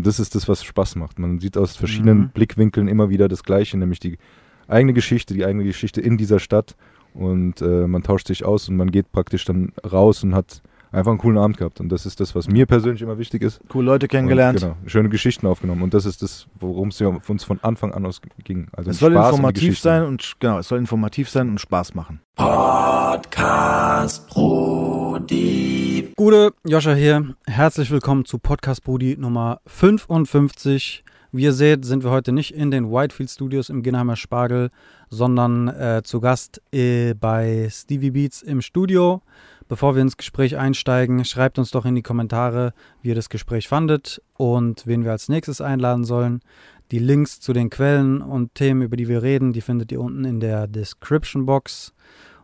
Und das ist das, was Spaß macht. Man sieht aus verschiedenen mhm. Blickwinkeln immer wieder das Gleiche, nämlich die eigene Geschichte, die eigene Geschichte in dieser Stadt. Und äh, man tauscht sich aus und man geht praktisch dann raus und hat einfach einen coolen Abend gehabt. Und das ist das, was mir persönlich immer wichtig ist. Coole Leute kennengelernt. Und, genau, schöne Geschichten aufgenommen. Und das ist das, worum es ja uns von Anfang an aus ging. Also es soll Spaß informativ sein und genau, es soll informativ sein und Spaß machen. Podcast Brudi. Gute, Joscha hier. Herzlich willkommen zu Podcast Brudi Nummer 55. Wie ihr seht, sind wir heute nicht in den Whitefield Studios im Ginnheimer Spargel, sondern äh, zu Gast äh, bei Stevie Beats im Studio. Bevor wir ins Gespräch einsteigen, schreibt uns doch in die Kommentare, wie ihr das Gespräch fandet und wen wir als nächstes einladen sollen. Die Links zu den Quellen und Themen, über die wir reden, die findet ihr unten in der Description Box.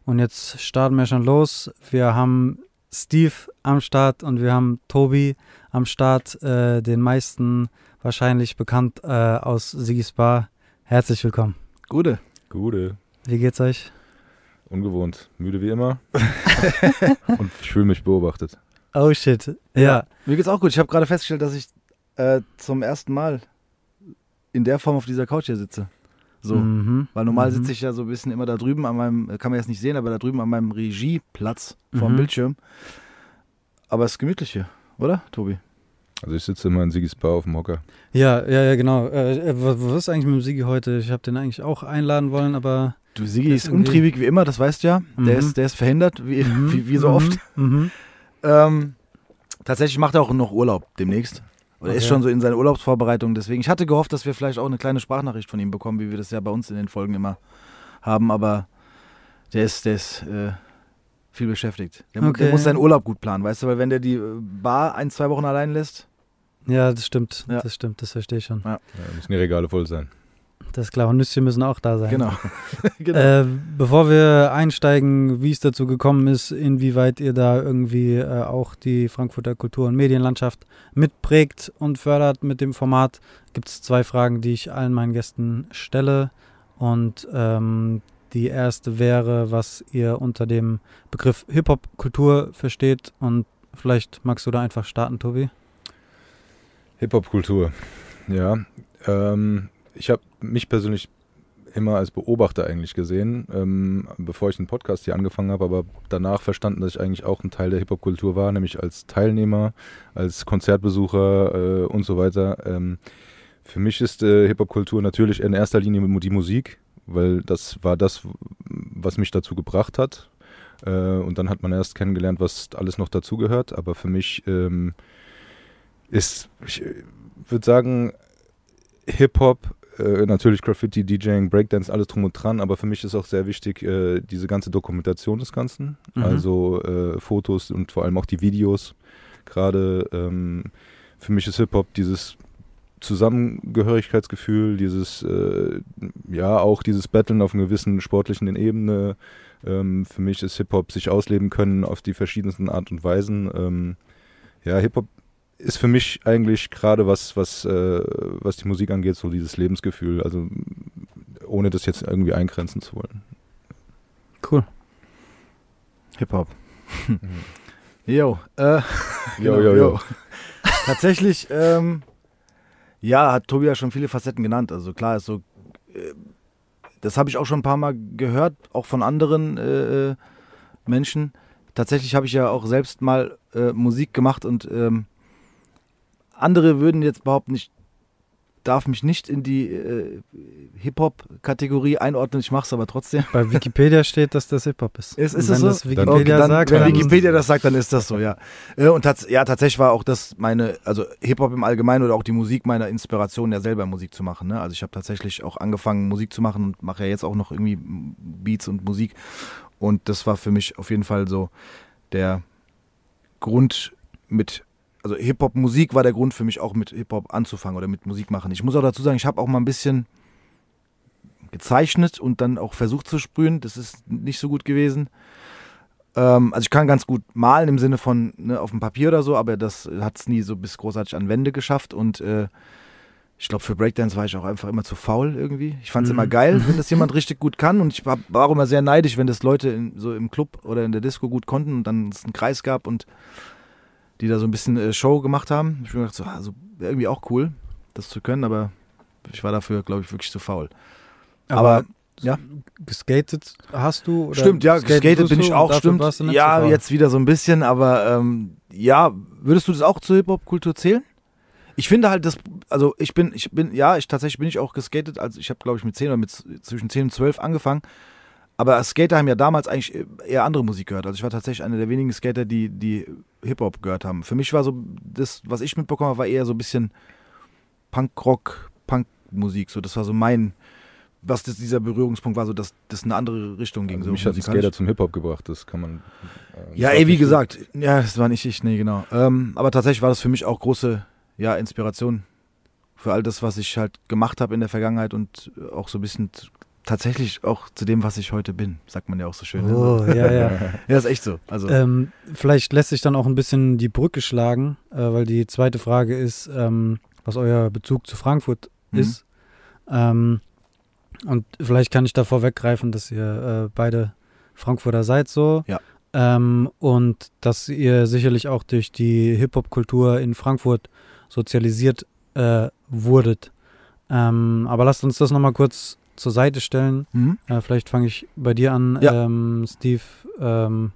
Und jetzt starten wir schon los. Wir haben Steve am Start und wir haben Tobi am Start, äh, den meisten wahrscheinlich bekannt äh, aus Sigis Bar. Herzlich willkommen. Gute. Gute. Wie geht's euch? Ungewohnt. Müde wie immer. und ich fühle mich beobachtet. Oh shit. Ja. ja. Mir geht's auch gut. Ich habe gerade festgestellt, dass ich äh, zum ersten Mal in der Form auf dieser Couch hier sitze. So. Mhm. Weil normal mhm. sitze ich ja so ein bisschen immer da drüben an meinem, kann man jetzt nicht sehen, aber da drüben an meinem Regieplatz vorm mhm. Bildschirm. Aber es ist gemütlich hier, oder, Tobi? Also ich sitze immer in Sigis Bar auf dem Hocker. Ja, ja, ja, genau. Äh, was, was ist eigentlich mit dem Sigi heute? Ich habe den eigentlich auch einladen wollen, aber Du, Sigi ist untriebig wie immer, das weißt du ja. Mhm. Der, ist, der ist verhindert, wie, mhm. wie, wie, so oft. Mhm. mhm. Ähm, tatsächlich macht er auch noch Urlaub demnächst. Oder okay. ist schon so in seiner Urlaubsvorbereitung. Deswegen, ich hatte gehofft, dass wir vielleicht auch eine kleine Sprachnachricht von ihm bekommen, wie wir das ja bei uns in den Folgen immer haben. Aber der ist, der ist äh, viel beschäftigt. Der, okay. der, muss seinen Urlaub gut planen, weißt du? Weil wenn der die äh, Bar ein, zwei Wochen allein lässt. Ja, das stimmt. Ja. Das stimmt, das verstehe ich schon. Ja. ja müssen die Regale voll sein. Das ist klar, und Nüsschen müssen auch da sein. Genau. genau. Äh, bevor wir einsteigen, wie es dazu gekommen ist, inwieweit ihr da irgendwie äh, auch die Frankfurter Kultur- und Medienlandschaft mitprägt und fördert mit dem Format, gibt es zwei Fragen, die ich allen meinen Gästen stelle. Und ähm, die erste wäre, was ihr unter dem Begriff Hip-Hop-Kultur versteht. Und vielleicht magst du da einfach starten, Tobi. Hip-Hop-Kultur, ja. Ähm, ich habe mich persönlich immer als Beobachter eigentlich gesehen, ähm, bevor ich den Podcast hier angefangen habe, aber danach verstanden, dass ich eigentlich auch ein Teil der Hip-Hop-Kultur war, nämlich als Teilnehmer, als Konzertbesucher äh, und so weiter. Ähm, für mich ist äh, Hip-Hop-Kultur natürlich in erster Linie die Musik, weil das war das, was mich dazu gebracht hat. Äh, und dann hat man erst kennengelernt, was alles noch dazugehört. Aber für mich ähm, ist, ich würde sagen, Hip-Hop äh, natürlich Graffiti, DJing, Breakdance, alles drum und dran, aber für mich ist auch sehr wichtig äh, diese ganze Dokumentation des Ganzen, mhm. also äh, Fotos und vor allem auch die Videos. Gerade ähm, für mich ist Hip-Hop dieses Zusammengehörigkeitsgefühl, dieses, äh, ja, auch dieses Battlen auf einer gewissen sportlichen Ebene. Ähm, für mich ist Hip-Hop sich ausleben können auf die verschiedensten Art und Weisen. Ähm, ja, Hip-Hop ist für mich eigentlich gerade was, was, äh, was die Musik angeht, so dieses Lebensgefühl. Also ohne das jetzt irgendwie eingrenzen zu wollen. Cool. Hip-Hop. Jo, äh, genau, jo, jo, jo. Tatsächlich, ähm, ja, hat Tobi ja schon viele Facetten genannt. Also klar ist so, äh, das habe ich auch schon ein paar Mal gehört, auch von anderen äh, äh Menschen. Tatsächlich habe ich ja auch selbst mal äh, Musik gemacht und ähm, andere würden jetzt behaupten, ich darf mich nicht in die äh, Hip-Hop-Kategorie einordnen, ich mache es aber trotzdem. Bei Wikipedia steht, dass das Hip-Hop ist. Ist, ist es so? Wikipedia okay, dann, sagt, wenn Wikipedia das sagt, dann ist das so, ja. Äh, und tats ja, tatsächlich war auch das meine, also Hip-Hop im Allgemeinen oder auch die Musik meiner Inspiration, ja selber Musik zu machen. Ne? Also ich habe tatsächlich auch angefangen, Musik zu machen und mache ja jetzt auch noch irgendwie Beats und Musik. Und das war für mich auf jeden Fall so der Grund, mit also Hip-Hop-Musik war der Grund für mich auch mit Hip-Hop anzufangen oder mit Musik machen. Ich muss auch dazu sagen, ich habe auch mal ein bisschen gezeichnet und dann auch versucht zu sprühen. Das ist nicht so gut gewesen. Ähm, also ich kann ganz gut malen im Sinne von ne, auf dem Papier oder so, aber das hat es nie so bis großartig an Wände geschafft und äh, ich glaube, für Breakdance war ich auch einfach immer zu faul irgendwie. Ich fand es mhm. immer geil, wenn das jemand richtig gut kann. Und ich war, auch immer sehr neidisch, wenn das Leute in, so im Club oder in der Disco gut konnten und dann es einen Kreis gab und die da so ein bisschen äh, Show gemacht haben. Ich habe mir gedacht, so, also wäre irgendwie auch cool, das zu können, aber ich war dafür, glaube ich, wirklich zu faul. Aber, Aber, ja. geskatet hast du? Oder Stimmt, ja, geskatet bin ich auch, stimmt. Ja, jetzt wieder so ein bisschen, aber ähm, ja, würdest du das auch zur Hip-Hop-Kultur zählen? Ich finde halt, das, also ich bin, ich bin, ja, ich tatsächlich bin ich auch geskatet, also ich habe, glaube ich, mit 10 oder mit zwischen 10 und 12 angefangen. Aber Skater haben ja damals eigentlich eher andere Musik gehört. Also ich war tatsächlich einer der wenigen Skater, die, die Hip-Hop gehört haben. Für mich war so, das, was ich mitbekommen habe, war eher so ein bisschen Punk-Rock, Punk-Musik. So, das war so mein, was das, dieser Berührungspunkt war, so dass das in eine andere Richtung ging. Also so mich hat musikalisch. Skater zum Hip-Hop gebracht, das kann man. äh, Ja, ey, wie gesagt, ja, das war nicht ich, nee, genau. Ähm, aber tatsächlich war das für mich auch große, ja, Inspiration für all das, was ich halt gemacht habe in der Vergangenheit und auch so ein bisschen tatsächlich auch zu dem, was ich heute bin, sagt man ja auch so schön. ne? Oh, ja, ja. Ja, ist echt so. Also, Ähm, vielleicht lässt sich dann auch ein bisschen die Brücke schlagen, äh, weil die zweite Frage ist, ähm, was euer Bezug zu Frankfurt Mhm. ist. Ähm, und vielleicht kann ich da vorweggreifen, dass ihr äh, beide Frankfurter seid so. Ja. Ähm, und dass ihr sicherlich auch durch die Hip-Hop-Kultur in Frankfurt sozialisiert äh, wurdet. Ähm, aber lasst uns das nochmal kurz zur Seite stellen. Mhm. Äh, vielleicht fange ich bei dir an, Ja. ähm, Steve. Ähm,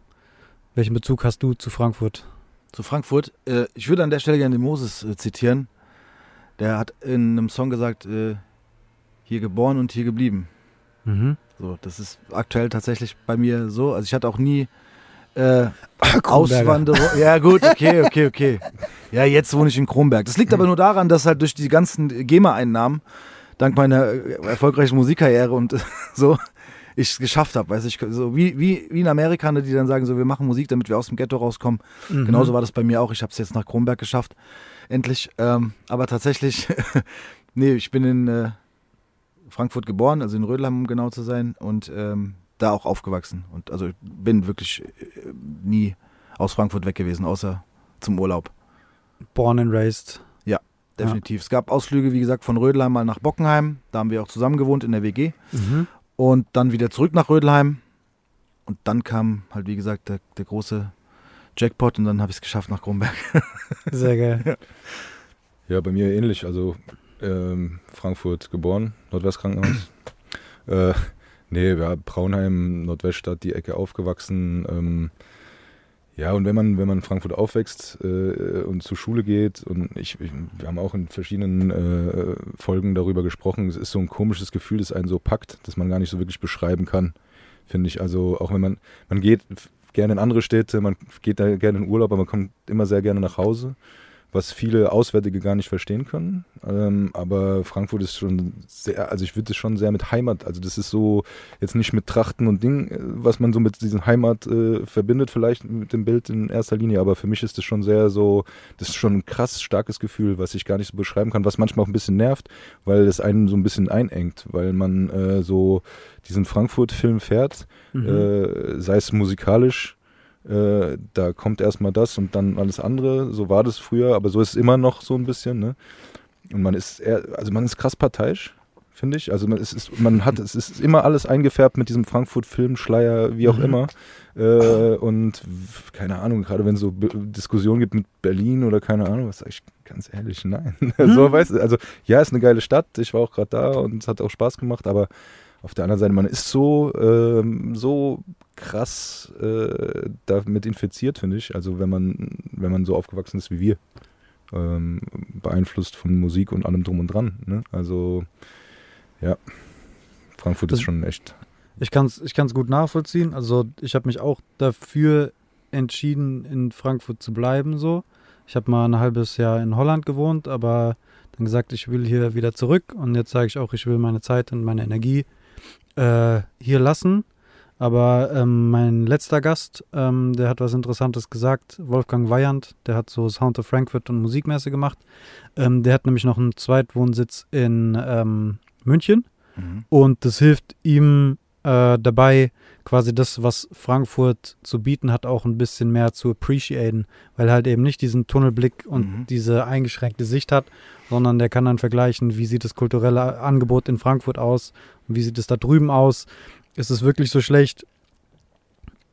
welchen Bezug hast du zu Frankfurt? Zu Frankfurt. Äh, ich würde an der Stelle gerne den Moses äh, zitieren. Der hat in einem Song gesagt, äh, hier geboren und hier geblieben. Mhm. So, das ist aktuell tatsächlich bei mir so. Also ich hatte auch nie äh. Auswanderung. Ja, gut, okay, okay, okay. Ja, jetzt wohne ich in Kronberg. Das liegt aber nur daran, dass halt durch die ganzen GEMA-Einnahmen, dank meiner äh, erfolgreichen Musikkarriere und so, ich es geschafft habe. Weißt du, ich, so wie, wie, wie in Amerika, die dann sagen, so, wir machen Musik, damit wir aus dem Ghetto rauskommen. Mhm. Genauso war das bei mir auch. Ich habe es jetzt nach Kronberg geschafft. Endlich. Ähm, aber tatsächlich, nee, ich bin in äh, Frankfurt geboren, also in Rödelheim, um genau zu sein, und ähm, da auch aufgewachsen. Und also ich bin wirklich äh, nie aus Frankfurt weg gewesen, außer zum Urlaub. Born and raised. Definitiv. Es gab Ausflüge, wie gesagt, von Rödelheim mal nach Bockenheim. Da haben wir auch zusammen gewohnt in der WG. Mhm. Und dann wieder zurück nach Rödelheim. Und dann kam halt, wie gesagt, der, der große Jackpot und dann habe ich es geschafft nach Kronberg. Sehr geil. Ja, bei mir ähnlich. Also ähm, Frankfurt geboren, Nordwestkrankenhaus. äh, nee, ja, Braunheim, Nordweststadt, die Ecke aufgewachsen. Ähm, ja, und wenn man, wenn man in Frankfurt aufwächst äh, und zur Schule geht, und ich, ich, wir haben auch in verschiedenen äh, Folgen darüber gesprochen, es ist so ein komisches Gefühl, das einen so packt, dass man gar nicht so wirklich beschreiben kann, finde ich. Also auch wenn man, man geht gerne in andere Städte, man geht da gerne in Urlaub, aber man kommt immer sehr gerne nach Hause was viele Auswärtige gar nicht verstehen können. Ähm, aber Frankfurt ist schon sehr, also ich würde es schon sehr mit Heimat, also das ist so jetzt nicht mit Trachten und Ding, äh, was man so mit diesem Heimat äh, verbindet, vielleicht mit dem Bild in erster Linie, aber für mich ist das schon sehr so, das ist schon ein krass starkes Gefühl, was ich gar nicht so beschreiben kann, was manchmal auch ein bisschen nervt, weil es einen so ein bisschen einengt, weil man äh, so diesen Frankfurt-Film fährt, Mhm. äh, sei es musikalisch, äh, da kommt erstmal das und dann alles andere. So war das früher, aber so ist es immer noch so ein bisschen. Ne? Und man ist eher, also man ist krass parteiisch, finde ich. Also man ist, ist, man hat, es ist immer alles eingefärbt mit diesem Frankfurt-Filmschleier, wie auch Mhm. immer. Äh, und keine Ahnung, gerade wenn es so Be- Diskussionen gibt mit Berlin oder keine Ahnung, was sage ich ganz ehrlich, nein. so weißt du, also ja, ist eine geile Stadt. Ich war auch gerade da und es hat auch Spaß gemacht, aber auf der anderen Seite, man ist so, ähm, so krass äh, damit infiziert, finde ich. Also wenn man, wenn man so aufgewachsen ist wie wir. Ähm, beeinflusst von Musik und allem drum und dran. Ne? Also ja, Frankfurt Das- ist schon echt. Ich kann es ich kann's gut nachvollziehen. Also ich habe mich auch dafür entschieden, in Frankfurt zu bleiben. So. Ich habe mal ein halbes Jahr in Holland gewohnt, aber dann gesagt, ich will hier wieder zurück. Und jetzt sage ich auch, ich will meine Zeit und meine Energie äh, hier lassen. Aber ähm, mein letzter Gast, ähm, der hat was Interessantes gesagt, Wolfgang Weyand, der hat so Sound of Frankfurt und Musikmesse gemacht. Ähm, der hat nämlich noch einen Zweitwohnsitz in ähm, München. Mhm. Und das hilft ihm äh, dabei, quasi das, was Frankfurt zu bieten hat, auch ein bisschen mehr zu appreciaten, weil er halt eben nicht diesen Tunnelblick und Mhm. diese eingeschränkte Sicht hat, sondern der kann dann vergleichen, wie sieht das kulturelle Angebot in Frankfurt aus und wie sieht es da drüben aus. Ist es wirklich so schlecht,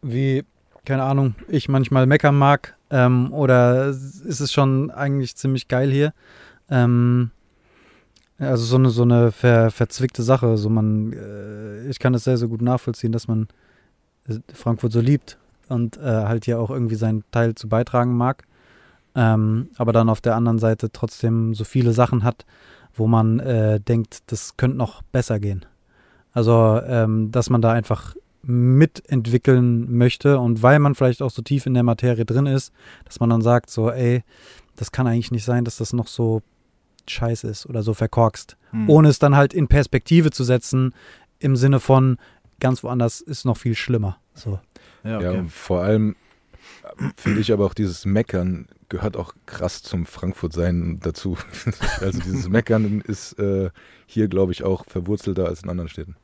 wie, keine Ahnung, ich manchmal meckern mag, ähm, oder ist es schon eigentlich ziemlich geil hier? Ähm, also so eine, so eine ver, verzwickte Sache. So man, äh, ich kann es sehr, sehr gut nachvollziehen, dass man äh, Frankfurt so liebt und äh, halt hier auch irgendwie seinen Teil zu beitragen mag. Ähm, aber dann auf der anderen Seite trotzdem so viele Sachen hat, wo man äh, denkt, das könnte noch besser gehen. Also, ähm, dass man da einfach mitentwickeln möchte und weil man vielleicht auch so tief in der Materie drin ist, dass man dann sagt, so, ey, das kann eigentlich nicht sein, dass das noch so scheiße ist oder so verkorkst. Mhm. Ohne es dann halt in Perspektive zu setzen, im Sinne von ganz woanders ist noch viel schlimmer. So. Ja, okay. ja vor allem finde ich aber auch dieses Meckern gehört auch krass zum Frankfurt-Sein dazu. also dieses Meckern ist äh, hier, glaube ich, auch verwurzelter als in anderen Städten.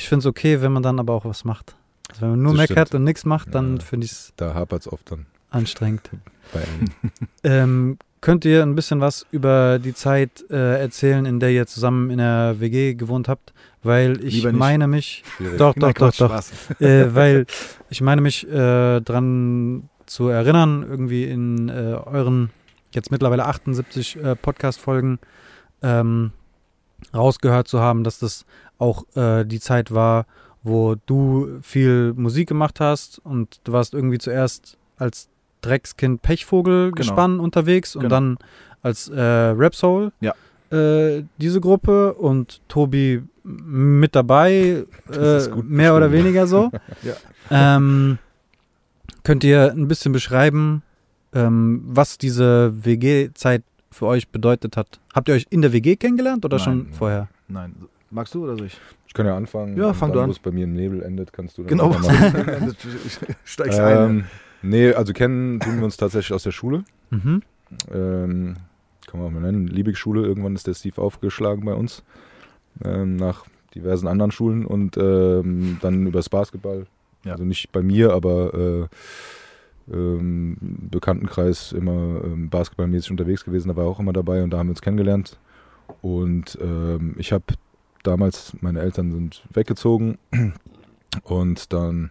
Ich finde es okay, wenn man dann aber auch was macht. Also wenn man nur das meckert stimmt. und nichts macht, dann ja, finde ich es. Da hapert es oft dann. Anstrengend. ähm, könnt ihr ein bisschen was über die Zeit äh, erzählen, in der ihr zusammen in der WG gewohnt habt? Weil ich meine mich. Schwierig. Doch, doch, doch, doch. äh, weil ich meine mich äh, dran zu erinnern, irgendwie in äh, euren jetzt mittlerweile 78 äh, Podcast-Folgen ähm, rausgehört zu haben, dass das auch äh, die Zeit war, wo du viel Musik gemacht hast und du warst irgendwie zuerst als Dreckskind Pechvogel gespann genau. unterwegs und genau. dann als äh, Rap Soul. Ja. Äh, diese Gruppe und Tobi mit dabei, äh, mehr oder weniger so. ja. ähm, könnt ihr ein bisschen beschreiben, ähm, was diese WG-Zeit für euch bedeutet hat? Habt ihr euch in der WG kennengelernt oder nein, schon vorher? Nein. Magst du oder soll ich? Ich kann ja anfangen. Ja, fang du an. Wo es bei mir im Nebel endet, kannst du dann Genau. Steigst ähm, ein. Nee, also kennen tun wir uns tatsächlich aus der Schule. Mhm. Ähm, kann man auch mal nennen. Liebig-Schule. Irgendwann ist der Steve aufgeschlagen bei uns. Ähm, nach diversen anderen Schulen und ähm, dann übers Basketball. Ja. Also nicht bei mir, aber äh, ähm, Bekanntenkreis immer ähm, basketballmäßig unterwegs gewesen. Da war er auch immer dabei und da haben wir uns kennengelernt. Und ähm, ich habe damals, meine Eltern sind weggezogen und dann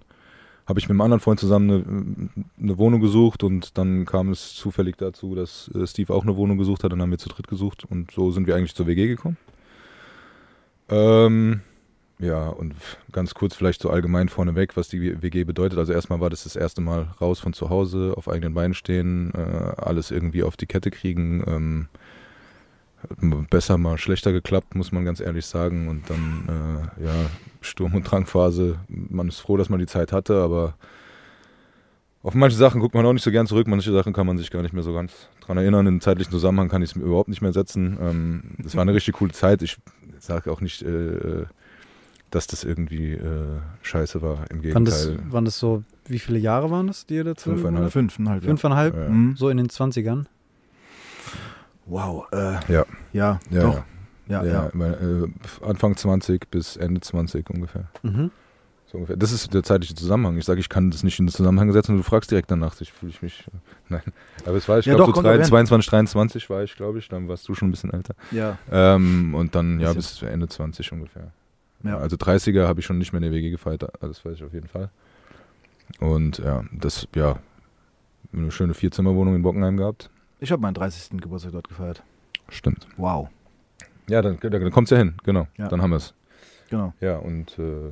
habe ich mit einem anderen Freund zusammen eine, eine, Wohnung gesucht und dann kam es zufällig dazu, dass äh, Steve auch eine Wohnung gesucht hat und dann haben wir zu dritt gesucht und so sind wir eigentlich zur WG gekommen. Ähm, ja, und ganz kurz vielleicht so allgemein vorneweg, was die WG bedeutet. Also erstmal war das das erste Mal raus von zu Hause, auf eigenen Beinen stehen, äh, alles irgendwie auf die Kette kriegen. Ähm, besser mal schlechter geklappt, muss man ganz ehrlich sagen. Und dann, äh, ja, Sturm- und Drangphase. Man ist froh, dass man die Zeit hatte, aber auf manche Sachen guckt man auch nicht so gern zurück. Manche Sachen kann man sich gar nicht mehr so ganz dran erinnern. In zeitlichen Zusammenhang kann ich es mir überhaupt nicht mehr setzen. Ähm, das war eine richtig coole Zeit. Ich sage auch nicht, äh, dass das irgendwie äh, scheiße war. Im Gegenteil. Wann das, wann das so, wie viele Jahre waren das, die ihr dazu? Fünfeinhalb. Fünfeinhalb, Fünfeinhalb, ja. Mhm. so in den 20ern. Wow. Äh, ja. Ja, ja, doch. Ja, ja. ja. Äh, Anfang 20 bis Ende 20 ungefähr. Mhm. So ungefähr. Das ist der zeitliche Zusammenhang. Ich sage, ich kann das nicht in den Zusammenhang setzen und du fragst direkt danach. Ich fühle mich. Äh, nein. Aber es war, ich ja, glaube, so 3, 22, 23 war ich, glaube ich. Dann warst du schon ein bisschen älter. Ja. Ähm, und dann, ja, bis Ende 20 ungefähr. Ja. Also 30er habe ich schon nicht mehr in der WG gefeiert. Das weiß ich auf jeden Fall. Und ja, das, ja, eine schöne Vierzimmerwohnung in Bockenheim gehabt. Ich habe meinen 30. Geburtstag dort gefeiert. Stimmt. Wow. Ja, dann, dann kommt es ja hin, genau. Ja. Dann haben wir es. Genau. Ja, und äh,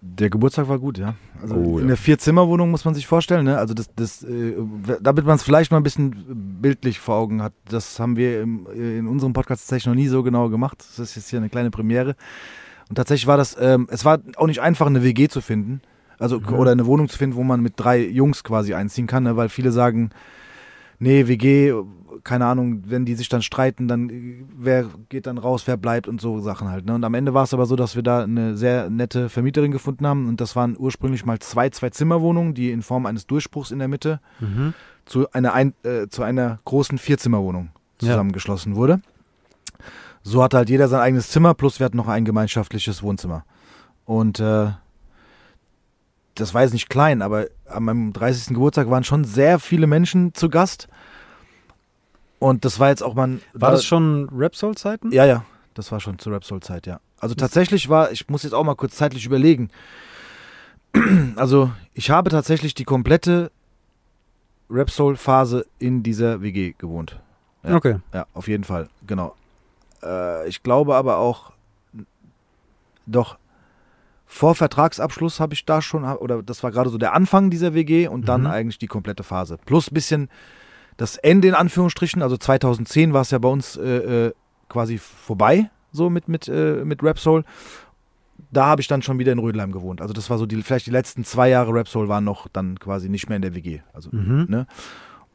der Geburtstag war gut, ja. Also oh, in ja. der Vierzimmerwohnung muss man sich vorstellen, ne? Also das, das, äh, damit man es vielleicht mal ein bisschen bildlich vor Augen hat, das haben wir im, in unserem Podcast tatsächlich noch nie so genau gemacht. Das ist jetzt hier eine kleine Premiere. Und tatsächlich war das, ähm, es war auch nicht einfach, eine WG zu finden. Also, mhm. oder eine Wohnung zu finden, wo man mit drei Jungs quasi einziehen kann, ne? weil viele sagen, nee, WG, keine Ahnung, wenn die sich dann streiten, dann wer geht dann raus, wer bleibt und so Sachen halt. Ne? Und am Ende war es aber so, dass wir da eine sehr nette Vermieterin gefunden haben und das waren ursprünglich mal zwei Zwei-Zimmer-Wohnungen, die in Form eines Durchbruchs in der Mitte mhm. zu, einer ein, äh, zu einer großen Vierzimmerwohnung zusammengeschlossen ja. wurde. So hatte halt jeder sein eigenes Zimmer, plus wir hatten noch ein gemeinschaftliches Wohnzimmer. Und äh, das war jetzt nicht klein, aber an meinem 30. Geburtstag waren schon sehr viele Menschen zu Gast. Und das war jetzt auch mal. War da, das schon Rap-Soul-Zeiten? Ja, ja. Das war schon zur Rap-Soul-Zeit, ja. Also tatsächlich war, ich muss jetzt auch mal kurz zeitlich überlegen. Also, ich habe tatsächlich die komplette Rap-Soul-Phase in dieser WG gewohnt. Ja. Okay. Ja, auf jeden Fall, genau. Äh, ich glaube aber auch, doch vor Vertragsabschluss habe ich da schon, oder das war gerade so der Anfang dieser WG und dann Mhm. eigentlich die komplette Phase. Plus ein bisschen das Ende in Anführungsstrichen, also 2010 war es ja bei uns äh, äh, quasi vorbei, so mit, mit, äh, mit Rap Soul. Da habe ich dann schon wieder in Rödelheim gewohnt. Also das war so die, vielleicht die letzten zwei Jahre Rap Soul waren noch dann quasi nicht mehr in der WG. Also Mhm. Ne?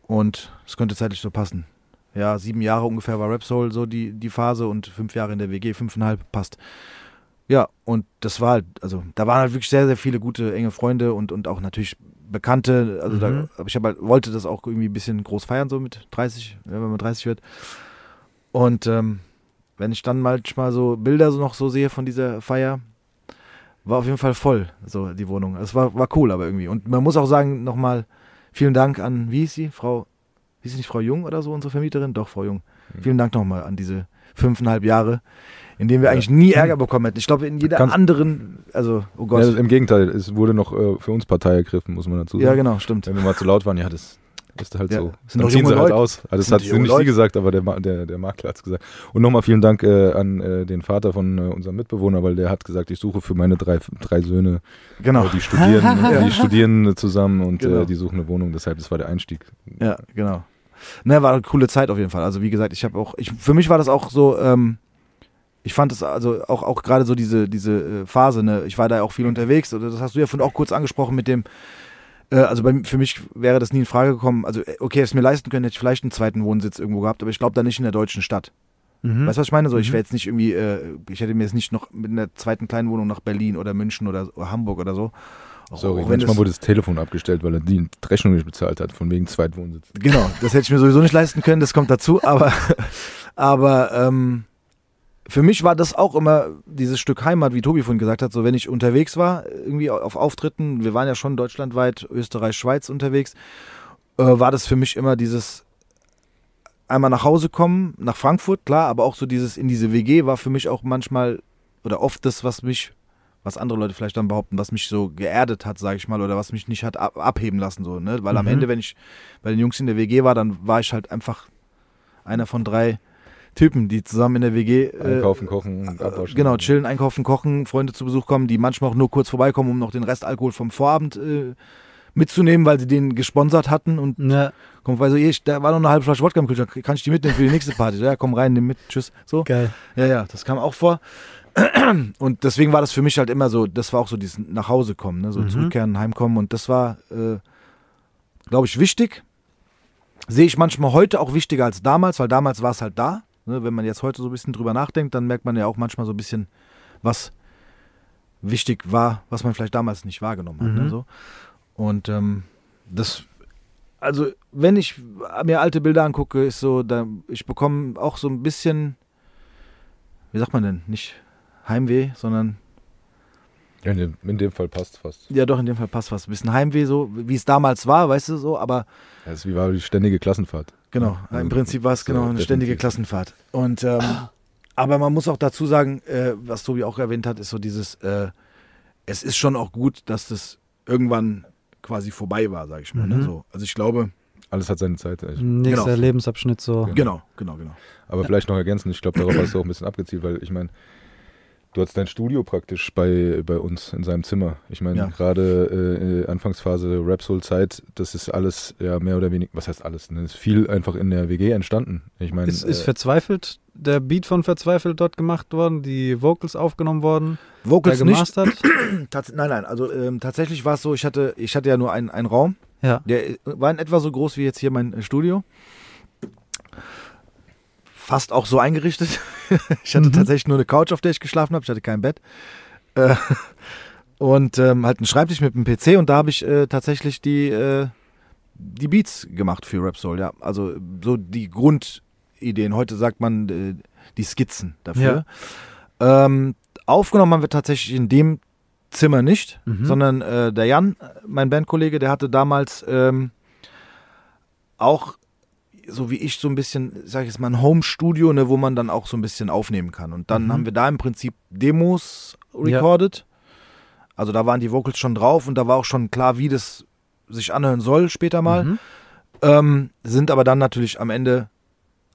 Und es könnte zeitlich so passen. Ja, sieben Jahre ungefähr war Rap Soul so die, die Phase und fünf Jahre in der WG, fünfeinhalb, passt. Ja, und das war halt, also da waren halt wirklich sehr, sehr viele gute, enge Freunde und, und auch natürlich Bekannte. Also da, Mhm. aber ich hab halt, wollte das auch irgendwie ein bisschen groß feiern, so mit 30, ja, wenn man 30 wird. Und ähm, wenn ich dann manchmal so Bilder so noch so sehe von dieser Feier, war auf jeden Fall voll, so die Wohnung. Es war, war cool, aber irgendwie. Und man muss auch sagen, nochmal, Vielen Dank an, wie hieß sie? Frau, hieß sie nicht Frau Jung oder so, unsere Vermieterin? Doch, Frau Jung. Mhm. Vielen Dank nochmal an diese fünfeinhalb Jahre, in denen wir eigentlich nie Ärger bekommen hätten. Ich glaube, in jeder Kannst- anderen, also, oh Gott. Ja, Im Gegenteil, es wurde noch äh, für uns Partei ergriffen, muss man dazu sagen. Ja, genau, stimmt. Wenn wir mal zu laut waren, ja, das ist halt Ja, so. sind Dann ziehen sie halt Leute. aus. Also das hat nicht Leute. sie gesagt, aber der, der, der Makler hat es gesagt. Und nochmal vielen Dank äh, an äh, den Vater von äh, unserem Mitbewohner, weil der hat gesagt, ich suche für meine drei, drei Söhne, Genau. äh, die studieren, Ja. die studieren zusammen und Genau. äh, die suchen eine Wohnung. Deshalb, das war der Einstieg. Ja, genau. Ne, war eine coole Zeit auf jeden Fall. Also wie gesagt, ich habe auch, ich, für mich war das auch so, ähm, ich fand es also auch, auch gerade so diese, diese äh, Phase, ne, ich war da auch viel unterwegs, oder das hast du ja vorhin auch kurz angesprochen mit dem, äh, also bei, für mich wäre das nie in Frage gekommen, also äh, okay, hätte ich mir leisten können, hätte ich vielleicht einen zweiten Wohnsitz irgendwo gehabt, aber ich glaube da nicht in der deutschen Stadt. Mhm. Weißt du, was ich meine? So, ich Mhm. wäre jetzt nicht irgendwie, äh, ich hätte mir jetzt nicht noch mit einer zweiten kleinen Wohnung nach Berlin oder München oder, oder Hamburg oder so. Auch- Sorry, auch manchmal es- wurde das Telefon abgestellt, weil er die Rechnung nicht bezahlt hat, von wegen Zweitwohnsitz. Genau, das hätte ich mir sowieso nicht leisten können, das kommt dazu, aber, aber ähm, für mich war das auch immer dieses Stück Heimat, wie Tobi vorhin gesagt hat, so wenn ich unterwegs war, irgendwie auf Auftritten, wir waren ja schon deutschlandweit, Österreich, Schweiz unterwegs, äh, war das für mich immer dieses einmal nach Hause kommen, nach Frankfurt, klar, aber auch so dieses in diese WG war für mich auch manchmal oder oft das, was mich, was andere Leute vielleicht dann behaupten, was mich so geerdet hat, sage ich mal, oder was mich nicht hat ab, abheben lassen, so, ne? Weil am Mhm. Ende, wenn ich bei den Jungs in der WG war, dann war ich halt einfach einer von drei Typen, die zusammen in der WG äh, Einkaufen, kochen und abwaschen. Genau, chillen, einkaufen, kochen, Freunde zu Besuch kommen, die manchmal auch nur kurz vorbeikommen, um noch den Rest Alkohol vom Vorabend äh, mitzunehmen, weil sie den gesponsert hatten und Ja, kommt, weil so, ich, da war noch eine halbe Flasche Wodka im Kühlschrank, kann ich die mitnehmen für die nächste Party? Ja, komm rein, nimm mit, tschüss. So. geil. Ja, ja, das kam auch vor. Und deswegen war das für mich halt immer so, das war auch so dieses nach Hause kommen, ne? so Mhm. zurückkehren, heimkommen. Und das war, äh, glaube ich, wichtig. Sehe ich manchmal heute auch wichtiger als damals, weil damals war es halt da. Ne? Wenn man jetzt heute so ein bisschen drüber nachdenkt, dann merkt man ja auch manchmal so ein bisschen, was wichtig war, was man vielleicht damals nicht wahrgenommen hat. Mhm. Ne? So. Und ähm, das, also wenn ich mir alte Bilder angucke, ist so, da, ich bekomme auch so ein bisschen, wie sagt man denn, nicht Heimweh, sondern in, dem, in dem Fall passt fast. ja doch, in dem Fall passt was. Ein bisschen Heimweh, so wie es damals war, weißt du so, aber ist wie war die ständige Klassenfahrt. genau, Ja, im Prinzip war es so, genau eine definitiv. ständige Klassenfahrt. Und ähm, aber man muss auch dazu sagen, äh, was Tobi auch erwähnt hat, ist so dieses, äh, es ist schon auch gut, dass das irgendwann quasi vorbei war, sag ich mal. Mhm. Ne? So, also ich glaube, Alles hat seine Zeit. echt. Nächster Genau. Lebensabschnitt so. Ja. genau, genau, genau. Aber vielleicht noch ergänzen, ich glaube, darauf hast du auch ein bisschen abgezielt, weil ich meine, du hattest dein Studio praktisch bei, bei uns in seinem Zimmer. Ich meine, Ja. gerade äh, Anfangsphase Rap Soul Zeit, das ist alles ja mehr oder weniger, was heißt alles? Ne? ist viel einfach in der WG entstanden. Ich meine, Ist, ist äh, verzweifelt, der Beat von Verzweifelt dort gemacht worden, die Vocals aufgenommen worden, Vocals nicht. gemastert? Tats nein, nein, also ähm, tatsächlich war es so, ich hatte, ich hatte ja nur einen, einen Raum, ja. der äh, war in etwa so groß wie jetzt hier mein äh, Studio. Fast auch so eingerichtet. ich hatte Mhm. tatsächlich nur eine Couch, auf der ich geschlafen habe, ich hatte kein Bett. Äh, und ähm, halt einen Schreibtisch mit einem PC und da habe ich äh, tatsächlich die, äh, die Beats gemacht für Rap Soul, ja. Also so die Grundideen. Heute sagt man äh, die Skizzen dafür. Ähm, aufgenommen haben wir tatsächlich in dem Zimmer nicht, Mhm. sondern äh, der Jan, mein Bandkollege, der hatte damals ähm, auch, so wie ich, so ein bisschen, sag ich jetzt mal, ein Home-Studio, ne, wo man dann auch so ein bisschen aufnehmen kann. Und dann Mhm. haben wir da im Prinzip Demos recorded. Also da waren die Vocals schon drauf und da war auch schon klar, wie das sich anhören soll später mal. Mhm. Ähm, sind aber dann natürlich am Ende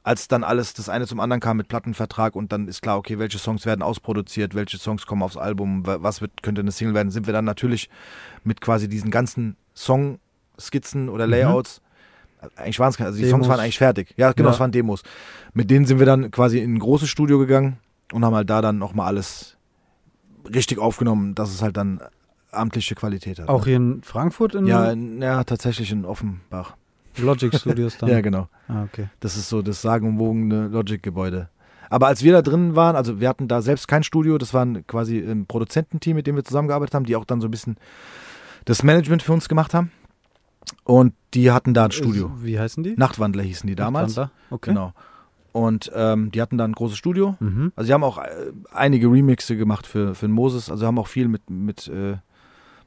als dann alles das eine zum anderen kam mit Plattenvertrag und dann ist klar, okay, welche Songs werden ausproduziert, welche Songs kommen aufs Album, was wird, könnte eine Single werden, sind wir dann natürlich mit quasi diesen ganzen Songskizzen oder mhm. Layouts, mhm. Eigentlich waren es also die Demos. Songs waren eigentlich fertig. Ja, genau, es waren Demos. Mit denen sind wir dann quasi in ein großes Studio gegangen und haben halt da dann nochmal alles richtig aufgenommen, dass es halt dann amtliche Qualität hat. Auch hier in Frankfurt? In ja, in, ja, tatsächlich in Offenbach. Logic Studios dann? ja, genau. Ah, okay. Das ist so das sagenumwogene Logic-Gebäude. Aber als wir da drin waren, also wir hatten da selbst kein Studio, das war quasi ein Produzententeam, mit dem wir zusammengearbeitet haben, die auch dann so ein bisschen das Management für uns gemacht haben. Und die hatten da ein Studio. Wie heißen die? Nachtwandler hießen die damals. Nachtwandler, okay. Genau. Und ähm, die hatten da ein großes Studio. Mhm. Also sie haben auch äh, einige Remixe gemacht für, für Moses. Also haben auch viel mit, mit äh,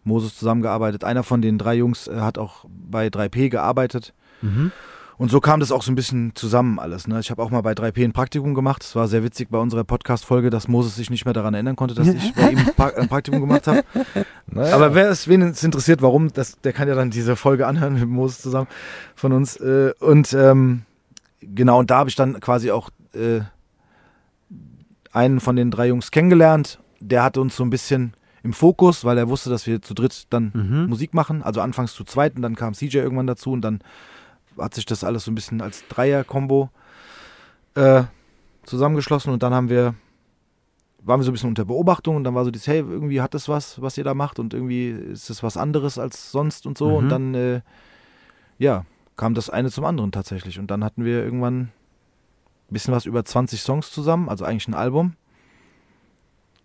Moses zusammengearbeitet. Einer von den drei Jungs äh, hat auch bei 3P gearbeitet. Mhm. Und so kam das auch so ein bisschen zusammen alles. Ne? Ich habe auch mal bei 3P ein Praktikum gemacht. Es war sehr witzig bei unserer Podcast-Folge, dass Moses sich nicht mehr daran erinnern konnte, dass ich bei ihm ein Praktikum gemacht habe. Naja. Aber wer es, wen es interessiert, warum, das, der kann ja dann diese Folge anhören mit Moses zusammen von uns. Äh, und ähm, genau, und da habe ich dann quasi auch äh, einen von den drei Jungs kennengelernt. Der hatte uns so ein bisschen im Fokus, weil er wusste, dass wir zu dritt dann mhm. Musik machen. Also anfangs zu zweit und dann kam CJ irgendwann dazu und dann hat sich das alles so ein bisschen als Dreier-Kombo äh, zusammengeschlossen und dann haben wir, waren wir so ein bisschen unter Beobachtung und dann war so dieses, hey, irgendwie hat das was, was ihr da macht und irgendwie ist das was anderes als sonst und so mhm. und dann, äh, ja, kam das eine zum anderen tatsächlich und dann hatten wir irgendwann ein bisschen was über 20 Songs zusammen, also eigentlich ein Album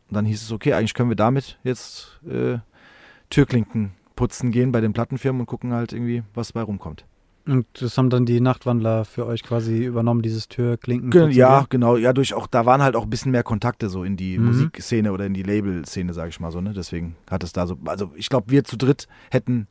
und dann hieß es, okay, eigentlich können wir damit jetzt äh, Türklinken putzen gehen bei den Plattenfirmen und gucken halt irgendwie, was bei rumkommt. Und das haben dann die Nachtwandler für euch quasi übernommen, dieses Türklinken. Ge ja, genau. Ja, durch auch, da waren halt auch ein bisschen mehr Kontakte so in die mhm. Musikszene oder in die Labelszene, sage ich mal so, ne? Deswegen hat es da so, also ich glaube, wir zu dritt hätten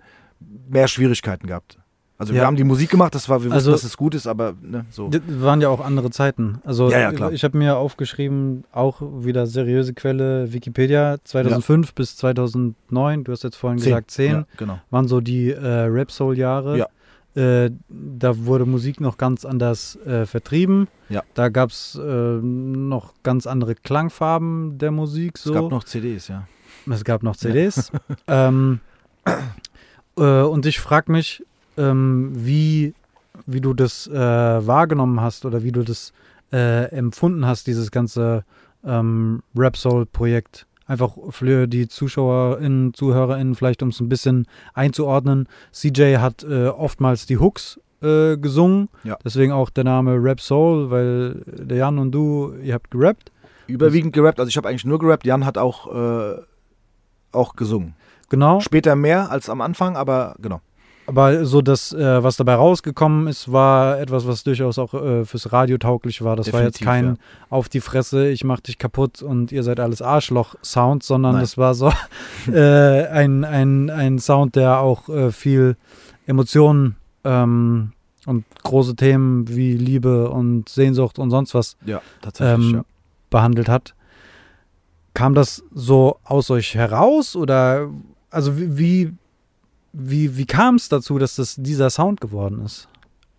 mehr Schwierigkeiten gehabt. Also ja. wir haben die Musik gemacht, das war, wir wussten, also, dass es gut ist, aber ne, so. Das waren ja auch andere Zeiten. Also ja, ja, klar. ich habe mir aufgeschrieben, auch wieder seriöse Quelle, Wikipedia, 2005 bis 2009, du hast jetzt vorhin 10. gesagt 10, genau. waren so die äh, Rap-Soul-Jahre. Ja. Äh, da wurde Musik noch ganz anders äh, vertrieben. Ja. Da gab es äh, noch ganz andere Klangfarben der Musik. So. Es gab noch CDs, ja. Es gab noch CDs. Ja. ähm, äh, und ich frage mich, ähm, wie, wie du das äh, wahrgenommen hast oder wie du das empfunden hast, dieses ganze ähm, Rap Soul-Projekt. Einfach für die ZuschauerInnen, ZuhörerInnen, vielleicht um es ein bisschen einzuordnen. CJ hat äh, oftmals die Hooks äh, gesungen. Ja. Deswegen auch der Name Rap Soul, weil der Jan und du, ihr habt gerappt. Überwiegend gerappt, also ich habe eigentlich nur gerappt. Jan hat auch, äh, auch gesungen. Genau. Später mehr als am Anfang, aber genau. Aber so das, äh, was dabei rausgekommen ist, war etwas, was durchaus auch äh, fürs Radio tauglich war. Das Definitiv, war jetzt kein ja. auf die Fresse, ich mach dich kaputt und ihr seid alles Arschloch-Sound, sondern Nein. das war so äh, ein, ein, ein Sound, der auch äh, viel Emotionen ähm, und große Themen wie Liebe und Sehnsucht und sonst was ja, tatsächlich, ähm, ja. behandelt hat. Kam das so aus euch heraus oder also wie, wie, wie kam es dazu, dass das dieser Sound geworden ist?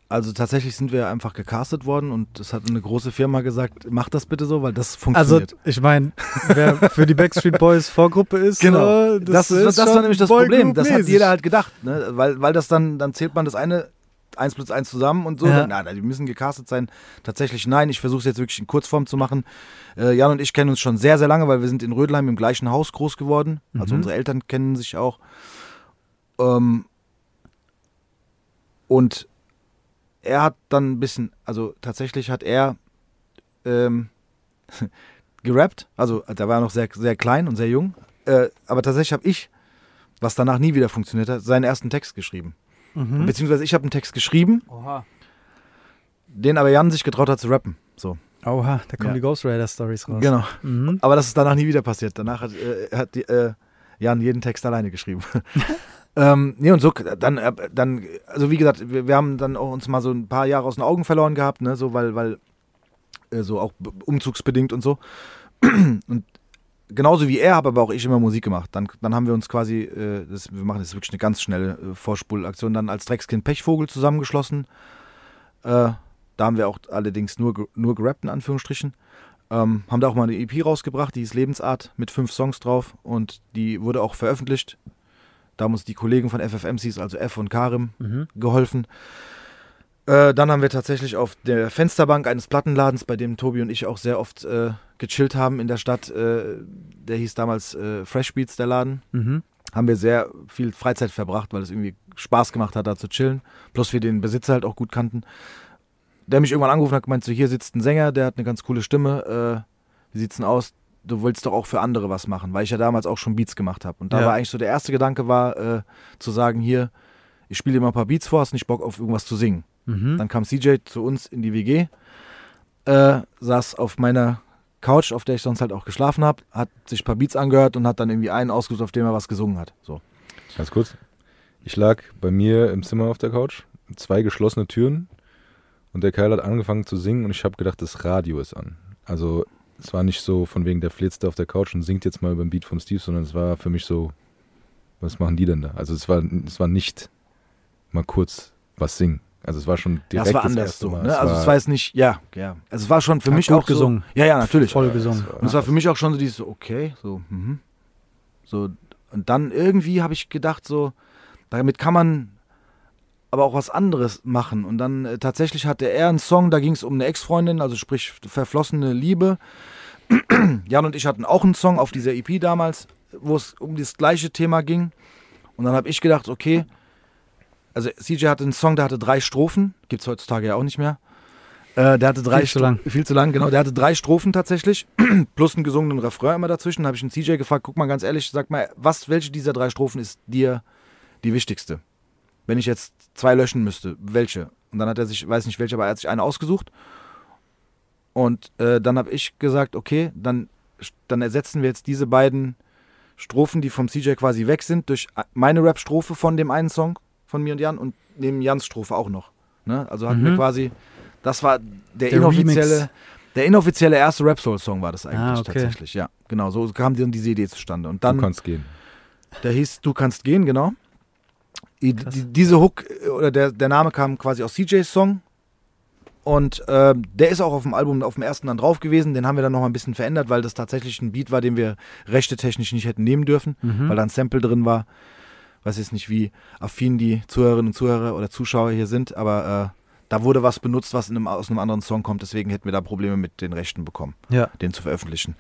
Also tatsächlich sind wir einfach gecastet worden und es hat eine große Firma gesagt, mach das bitte so, weil das funktioniert. Also ich meine, wer für die Backstreet Boys Vorgruppe ist, genau. Äh, das, das, ist das war nämlich das Problem. Das hat jeder halt gedacht, ne? weil, weil das dann, dann zählt man das eine 1 plus 1 zusammen und so. Ja. Na, die müssen gecastet sein. Tatsächlich nein, ich versuche es jetzt wirklich in Kurzform zu machen. Äh, Jan und ich kennen uns schon sehr, sehr lange, weil wir sind in Rödelheim im gleichen Haus groß geworden. Also mhm. unsere Eltern kennen sich auch. Ähm, und er hat dann ein bisschen, also tatsächlich hat er ähm, gerappt, also da war er noch sehr, sehr klein und sehr jung, äh, aber tatsächlich habe ich, was danach nie wieder funktioniert hat, seinen ersten Text geschrieben. Mhm. Beziehungsweise ich habe einen Text geschrieben, Oha. den aber Jan sich getraut hat zu rappen. So. Oha, da kommen ja. die Ghost Rider Stories raus. Genau. Mhm. Aber das ist danach nie wieder passiert. Danach hat, äh, hat die, äh, Jan jeden Text alleine geschrieben. Ähm, nee, und so, dann, äh, dann, also wie gesagt, wir, wir, haben dann auch uns mal so ein paar Jahre aus den Augen verloren gehabt, ne, so, weil, weil, äh, so auch umzugsbedingt und so. Und genauso wie er habe aber auch ich immer Musik gemacht. Dann, dann haben wir uns quasi, äh, das, wir machen jetzt wirklich eine ganz schnelle äh, Vorspulaktion, dann als Dreckskind Pechvogel zusammengeschlossen. Äh, Da haben wir auch allerdings nur, nur gerappt, in Anführungsstrichen. Ähm, haben da auch mal eine EP rausgebracht, die ist Lebensart mit fünf Songs drauf und die wurde auch veröffentlicht. Da haben uns die Kollegen von FFMCs, also F und Karim, mhm. geholfen. Äh, dann haben wir tatsächlich auf der Fensterbank eines Plattenladens, bei dem Tobi und ich auch sehr oft äh, gechillt haben in der Stadt, äh, der hieß damals äh, Fresh Beats, der Laden, mhm. haben wir sehr viel Freizeit verbracht, weil es irgendwie Spaß gemacht hat, da zu chillen. Plus wir den Besitzer halt auch gut kannten. Der mich irgendwann angerufen hat, gemeint, so hier sitzt ein Sänger, der hat eine ganz coole Stimme. Äh, wie sieht's denn aus? Du willst doch auch für andere was machen, weil ich ja damals auch schon Beats gemacht habe. Und da ja. war eigentlich so der erste Gedanke war, äh, zu sagen, hier, ich spiele dir mal ein paar Beats vor, hast nicht Bock auf irgendwas zu singen. Mhm. Dann kam CJ zu uns in die WG, äh, saß auf meiner Couch, auf der ich sonst halt auch geschlafen habe, hat sich ein paar Beats angehört und hat dann irgendwie einen ausgesucht, auf dem er was gesungen hat. So. Ganz kurz. Ich lag bei mir im Zimmer auf der Couch, zwei geschlossene Türen und der Kerl hat angefangen zu singen und ich habe gedacht, das Radio ist an. Also es war nicht so von wegen der flitzt auf der Couch und singt jetzt mal über den Beat vom Steve, sondern es war für mich so, was machen die denn da? Also es war, es war nicht mal kurz was singen. Also es war schon direkt. Ja, es war anders so. Ne? Also es war jetzt nicht, ja, ja. Also es war schon für mich auch gesungen. So, ja, ja, natürlich. Voll gesungen. Ja, und es war für mich auch schon so dieses, okay, so, mhm. so. Und dann irgendwie habe ich gedacht, so, damit kann man aber auch was anderes machen. Und dann äh, tatsächlich hatte er einen Song, da ging es um eine Ex-Freundin, also sprich verflossene Liebe. Jan und ich hatten auch einen Song auf dieser EP damals, wo es um das gleiche Thema ging. Und dann habe ich gedacht, okay, also CJ hatte einen Song, der hatte drei Strophen, gibt es heutzutage ja auch nicht mehr. Äh, der hatte drei viel zu lang. Viel zu lang, genau. Der hatte drei Strophen tatsächlich, plus einen gesungenen Refrain immer dazwischen. Da habe ich einen CJ gefragt, guck mal ganz ehrlich, sag mal, was, welche dieser drei Strophen ist dir die wichtigste? Wenn ich jetzt zwei löschen müsste, welche? Und dann hat er sich, weiß nicht welche, aber er hat sich eine ausgesucht. Und äh, dann habe ich gesagt, okay, dann, dann ersetzen wir jetzt diese beiden Strophen, die vom CJ quasi weg sind, durch meine Rap-Strophe von dem einen Song von mir und Jan und neben Jans Strophe auch noch. Ne? Also hatten mhm. wir quasi, das war der, der inoffizielle, Remix. der inoffizielle erste Rap Soul Song war das eigentlich ah, okay. tatsächlich. Ja, genau. So kam dann diese Idee zustande. Und dann, du kannst gehen. Der hieß Du kannst gehen, genau. Die, die, diese Hook oder der, der Name kam quasi aus CJs Song. Und äh, der ist auch auf dem Album, auf dem ersten dann drauf gewesen. Den haben wir dann noch mal ein bisschen verändert, weil das tatsächlich ein Beat war, den wir rechte technisch nicht hätten nehmen dürfen, mhm. weil da ein Sample drin war weiß jetzt nicht, wie affin die Zuhörerinnen und Zuhörer oder Zuschauer hier sind, aber äh, da wurde was benutzt, was einem, aus einem anderen Song kommt, deswegen hätten wir da Probleme mit den Rechten bekommen, ja. den zu veröffentlichen.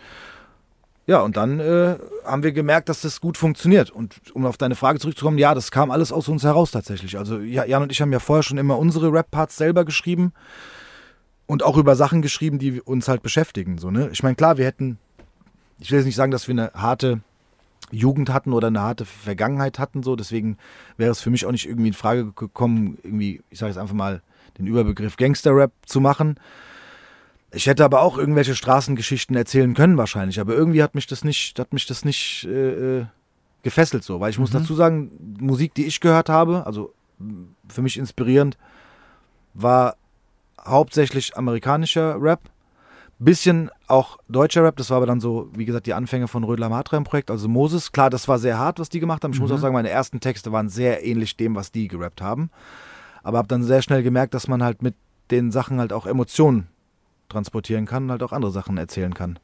Ja, und dann äh, haben wir gemerkt, dass das gut funktioniert. Und um auf deine Frage zurückzukommen, ja, das kam alles aus uns heraus tatsächlich. Also Jan und ich haben ja vorher schon immer unsere Rap-Parts selber geschrieben und auch über Sachen geschrieben, die uns halt beschäftigen. So, ne? Ich meine, klar, wir hätten, ich will jetzt nicht sagen, dass wir eine harte Jugend hatten oder eine harte Vergangenheit hatten. So. Deswegen wäre es für mich auch nicht irgendwie in Frage gekommen, irgendwie, ich sage jetzt einfach mal, den Überbegriff Gangster-Rap zu machen. Ich hätte aber auch irgendwelche Straßengeschichten erzählen können wahrscheinlich, aber irgendwie hat mich das nicht, hat mich das nicht äh, äh gefesselt so, weil ich mhm. muss dazu sagen, Musik, die ich gehört habe, also für mich inspirierend, war hauptsächlich amerikanischer Rap Bisschen auch deutscher Rap, das war aber dann so, wie gesagt, die Anfänge von Rödler Matra im Projekt, also Moses. Klar, das war sehr hart, was die gemacht haben. Ich mhm. muss auch sagen, meine ersten Texte waren sehr ähnlich dem, was die gerappt haben. Aber habe dann sehr schnell gemerkt, dass man halt mit den Sachen halt auch Emotionen transportieren kann und halt auch andere Sachen erzählen kann.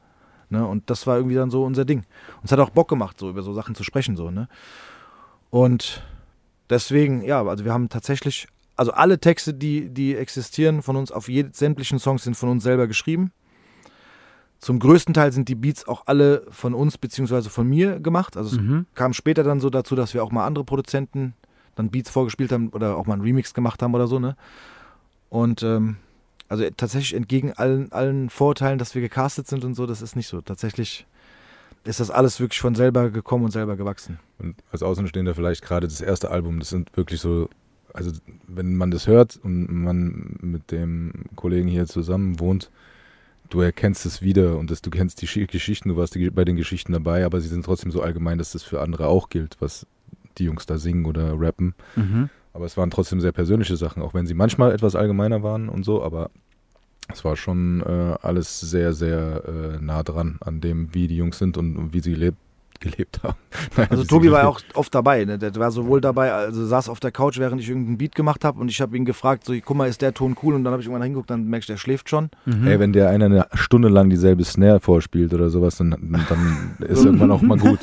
Ne? Und das war irgendwie dann so unser Ding. Und es hat auch Bock gemacht, so über so Sachen zu sprechen. So, ne? Und deswegen, ja, also wir haben tatsächlich, also alle Texte, die, die existieren von uns auf jed, sämtlichen Songs sind von uns selber geschrieben. Zum größten Teil sind die Beats auch alle von uns beziehungsweise von mir gemacht. Also es mhm. kam später dann so dazu, dass wir auch mal andere Produzenten dann Beats vorgespielt haben oder auch mal einen Remix gemacht haben oder so, ne? Und ähm, also tatsächlich entgegen allen, allen Vorurteilen, dass wir gecastet sind und so, das ist nicht so. Tatsächlich ist das alles wirklich von selber gekommen und selber gewachsen. Und als Außenstehender vielleicht gerade das erste Album, das sind wirklich so, also wenn man das hört und man mit dem Kollegen hier zusammen wohnt, du erkennst es wieder und das, du kennst die Geschichten, du warst die, bei den Geschichten dabei, aber sie sind trotzdem so allgemein, dass das für andere auch gilt, was die Jungs da singen oder rappen. Mhm. Aber es waren trotzdem sehr persönliche Sachen, auch wenn sie manchmal etwas allgemeiner waren und so, aber es war schon äh, alles sehr, sehr äh, nah dran an dem, wie die Jungs sind und, und wie sie lebt, gelebt haben. also Tobi war ja auch oft dabei. Ne? Der war sowohl dabei, also saß auf der Couch, während ich irgendeinen Beat gemacht habe und ich habe ihn gefragt, so, guck mal, ist der Ton cool? Und dann habe ich irgendwann hingeguckt, dann merkst du, der schläft schon. Mhm. Ey, wenn der einer eine Stunde lang dieselbe Snare vorspielt oder sowas, dann, dann ist irgendwann auch mal gut.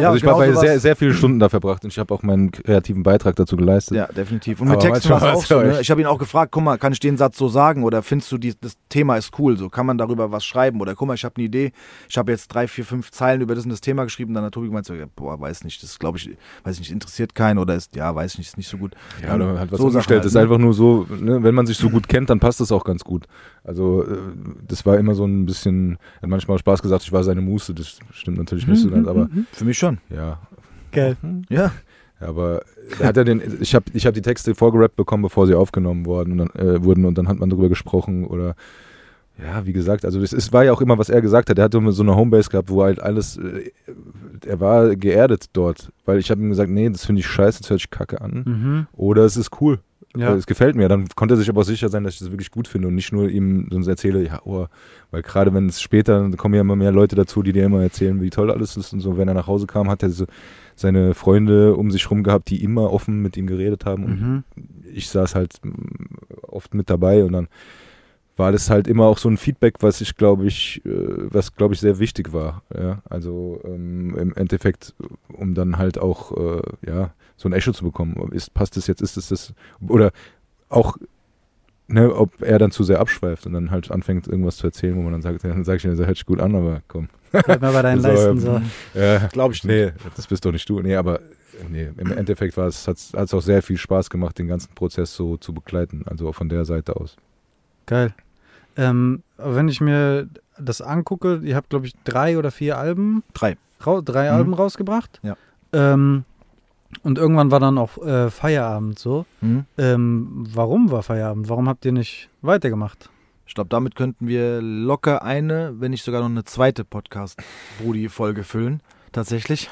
Ja, also ich genau war bei sehr, sehr viele Stunden da verbracht und ich habe auch meinen kreativen Beitrag dazu geleistet. Ja, definitiv. Und mit Texten war es auch so. Ne? Ich habe ihn auch gefragt, guck mal, kann ich den Satz so sagen oder findest du, die, das Thema ist cool, so kann man darüber was schreiben oder guck mal, ich habe eine Idee, ich habe jetzt drei, vier, fünf Zeilen über das und das Thema geschrieben, dann hat Tobi gemeint, so, ja, boah, weiß nicht, das glaube ich, weiß nicht, interessiert keinen oder ist, ja, weiß nicht, ist nicht so gut. Ja, oder halt was so umgestellt, halt, ist ne? einfach nur so, ne, wenn man sich so gut kennt, dann passt das auch ganz gut. Also äh, das war immer so ein bisschen, hat manchmal Spaß gesagt, ich war seine Muße, das stimmt natürlich nicht so mhm, ganz, aber mhm, mhm. für mich schon. Ja, Geil. Ja. Aber hat er den, ich habe ich hab die Texte vorgerappt bekommen, bevor sie aufgenommen worden, und dann, äh, wurden und dann hat man darüber gesprochen oder ja, wie gesagt, also das ist, war ja auch immer, was er gesagt hat. Er hatte so eine Homebase gehabt, wo halt alles, äh, er war geerdet dort, weil ich habe ihm gesagt, nee, das finde ich scheiße, das hört sich kacke an. Mhm. Oder es ist cool. Ja. Es gefällt mir. Dann konnte er sich aber auch sicher sein, dass ich das wirklich gut finde und nicht nur ihm sonst erzähle, ja, oh, weil gerade wenn es später, dann kommen ja immer mehr Leute dazu, die dir immer erzählen, wie toll alles ist und so. Wenn er nach Hause kam, hat er so seine Freunde um sich rum gehabt, die immer offen mit ihm geredet haben. Und mhm. ich saß halt oft mit dabei und dann war das halt immer auch so ein Feedback, was ich glaube ich, äh, was glaube ich sehr wichtig war. Ja? Also ähm, im Endeffekt, um dann halt auch äh, ja so ein Echo zu bekommen. Ist, passt das jetzt? Ist es das? Oder auch ne, ob er dann zu sehr abschweift und dann halt anfängt, irgendwas zu erzählen, wo man dann sagt, dann sage ich, das hört sich gut an, aber komm. Bleib mal bei deinen so, Leisten so. Ja, glaube ich nicht. Nee, das bist doch nicht du. Nee, aber nee, im Endeffekt war es, hat es auch sehr viel Spaß gemacht, den ganzen Prozess so zu begleiten, also auch von der Seite aus. Geil. Ähm, wenn ich mir das angucke, ihr habt, glaube ich, drei oder vier Alben. Drei. drei mhm. Alben rausgebracht. Ja. Ähm, und irgendwann war dann auch äh, Feierabend so. Mhm. Ähm, warum war Feierabend? Warum habt ihr nicht weitergemacht? Ich glaube, damit könnten wir locker eine, wenn nicht sogar noch eine zweite Podcast-Brudi-Folge füllen. Tatsächlich.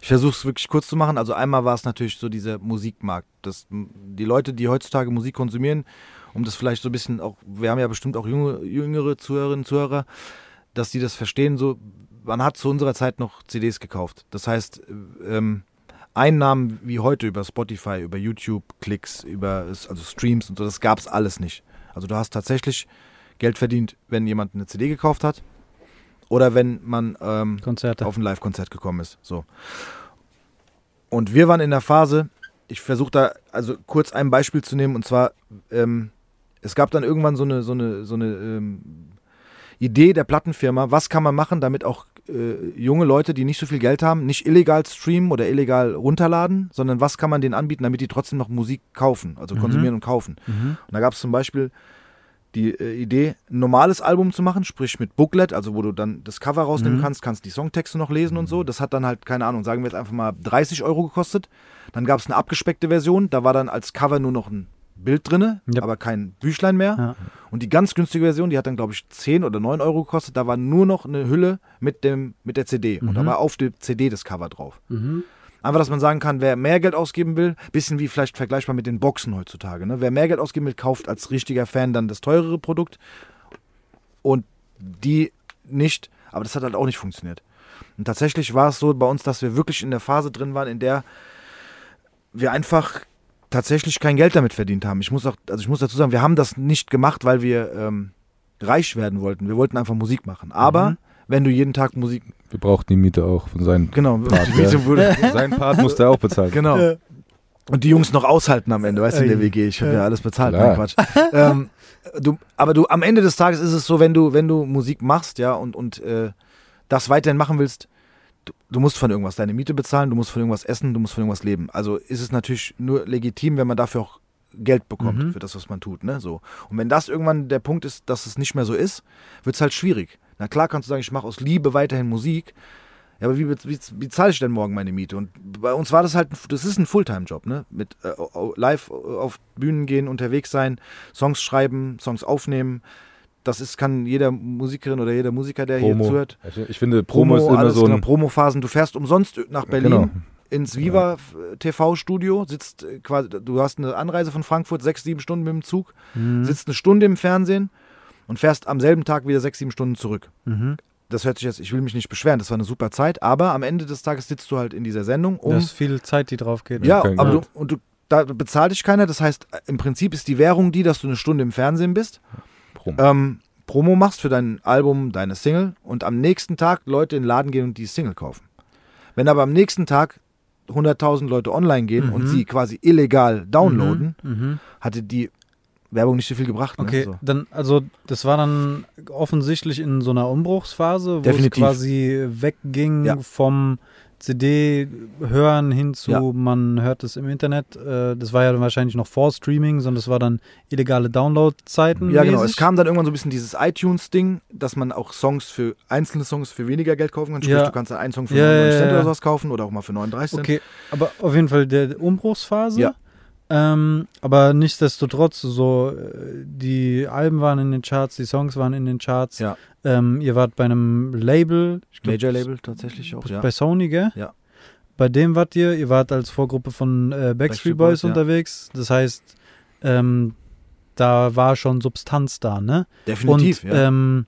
Ich versuche es wirklich kurz zu machen. Also einmal war es natürlich so dieser Musikmarkt. Das, die Leute, die heutzutage Musik konsumieren, um das vielleicht so ein bisschen auch, wir haben ja bestimmt auch junge, jüngere Zuhörerinnen und Zuhörer, dass die das verstehen, so, man hat zu unserer Zeit noch CDs gekauft. Das heißt, ähm, Einnahmen wie heute über Spotify, über YouTube, Klicks, über also Streams und so, das gab es alles nicht. Also du hast tatsächlich Geld verdient, wenn jemand eine CD gekauft hat oder wenn man ähm, auf ein Live-Konzert gekommen ist. So. Und wir waren in der Phase, ich versuche da also kurz ein Beispiel zu nehmen und zwar, ähm, es gab dann irgendwann so eine, so eine, so eine ähm, Idee der Plattenfirma, was kann man machen, damit auch äh, junge Leute, die nicht so viel Geld haben, nicht illegal streamen oder illegal runterladen, sondern was kann man denen anbieten, damit die trotzdem noch Musik kaufen, also mhm. konsumieren und kaufen. Mhm. Und da gab es zum Beispiel die äh, Idee, ein normales Album zu machen, sprich mit Booklet, also wo du dann das Cover rausnehmen mhm. kannst, kannst die Songtexte noch lesen und so. Das hat dann halt, keine Ahnung, sagen wir jetzt einfach mal 30 Euro gekostet. Dann gab es eine abgespeckte Version, da war dann als Cover nur noch ein Bild drin, ja. aber kein Büchlein mehr. Ja. Und die ganz günstige Version, die hat dann, glaube ich, 10 oder 9 Euro gekostet. Da war nur noch eine Hülle mit, dem, mit der CD. Mhm. Und da mhm. war auf der CD das Cover drauf. Mhm. Einfach, dass man sagen kann, wer mehr Geld ausgeben will, bisschen wie vielleicht vergleichbar mit den Boxen heutzutage. Ne? Wer mehr Geld ausgeben will, kauft als richtiger Fan dann das teurere Produkt. Und die nicht. Aber das hat halt auch nicht funktioniert. Und tatsächlich war es so bei uns, dass wir wirklich in der Phase drin waren, in der wir einfach tatsächlich kein Geld damit verdient haben. Ich muss auch, also ich muss dazu sagen, wir haben das nicht gemacht, weil wir ähm, reich werden wollten. Wir wollten einfach Musik machen. Aber mhm. wenn du jeden Tag Musik. Wir brauchten die Miete auch von seinem genau, Part. Die Miete wurde Sein Part musste er auch bezahlen. Genau. Und die Jungs noch aushalten am Ende, weißt du, in der WG. Ich habe ja alles bezahlt, Klar. nein, Quatsch. ähm, du, aber du, am Ende des Tages ist es so, wenn du, wenn du Musik machst, ja, und, und äh, das weiterhin machen willst, du, du, musst von irgendwas deine Miete bezahlen, du musst von irgendwas essen, du musst von irgendwas leben. Also ist es natürlich nur legitim, wenn man dafür auch Geld bekommt mhm. für das, was man tut. Ne? So. Und wenn das irgendwann der Punkt ist, dass es nicht mehr so ist, wird es halt schwierig. Na klar kannst du sagen, ich mache aus Liebe weiterhin Musik, ja, aber wie, wie, wie zahle ich denn morgen meine Miete? Und bei uns war das halt, das ist ein Fulltime-Job, ne? Mit äh, live auf Bühnen gehen, unterwegs sein, Songs schreiben, Songs aufnehmen, das ist, kann jeder Musikerin oder jeder Musiker, der Promo. hier zuhört. Ich finde, Promo, Promo ist immer so ein... Genau, Promophasen. Du fährst umsonst nach Berlin. Genau ins Viva ja. TV-Studio, sitzt äh, quasi, du hast eine Anreise von Frankfurt, sechs, sieben Stunden mit dem Zug, mhm. sitzt eine Stunde im Fernsehen und fährst am selben Tag wieder sechs, sieben Stunden zurück. Mhm. das hört sich jetzt, ich will mich nicht beschweren, das war eine super Zeit, aber am Ende des Tages sitzt du halt in dieser Sendung, um. Das ist viel Zeit, die drauf geht. ja, Okay, aber du, und du, da bezahlt dich keiner, das heißt, im Prinzip ist die Währung die, dass du eine Stunde im Fernsehen bist, Promo. ähm, Promo machst für dein Album, deine Single und am nächsten Tag Leute in den Laden gehen und die Single kaufen. Wenn aber am nächsten Tag 100.000 Leute online gehen und Mhm. sie quasi illegal downloaden, Mhm. hatte die Werbung nicht so viel gebracht. Okay, Ne? So. dann, also das war dann offensichtlich in so einer Umbruchsphase, wo Definitiv. es quasi wegging Ja. vom CD-Hören hin zu, Ja. man hört es im Internet. Äh, das war ja dann wahrscheinlich noch vor Streaming, sondern das war dann illegale Download-Zeiten. Ja, genau. Es kam dann irgendwann so ein bisschen dieses iTunes-Ding, dass man auch Songs für einzelne Songs für weniger Geld kaufen kann. Sprich, Ja. du kannst einen Song für Ja, 99 ja, Cent oder sowas kaufen oder auch mal für 39 Cent. Okay, aber auf jeden Fall der Umbruchsphase. Ja. Ähm, aber nichtsdestotrotz, so äh, die Alben waren in den Charts, die Songs waren in den Charts. Ja. Ähm, ihr wart bei einem Label, glaub, Major-Label tatsächlich auch, ja. bei Sony, gell? Ja. Bei dem wart ihr, ihr wart als Vorgruppe von äh, Backstreet, Backstreet Boys, Boys, ja. unterwegs. Das heißt, ähm, da war schon Substanz da, ne? Definitiv, Und ja. ähm,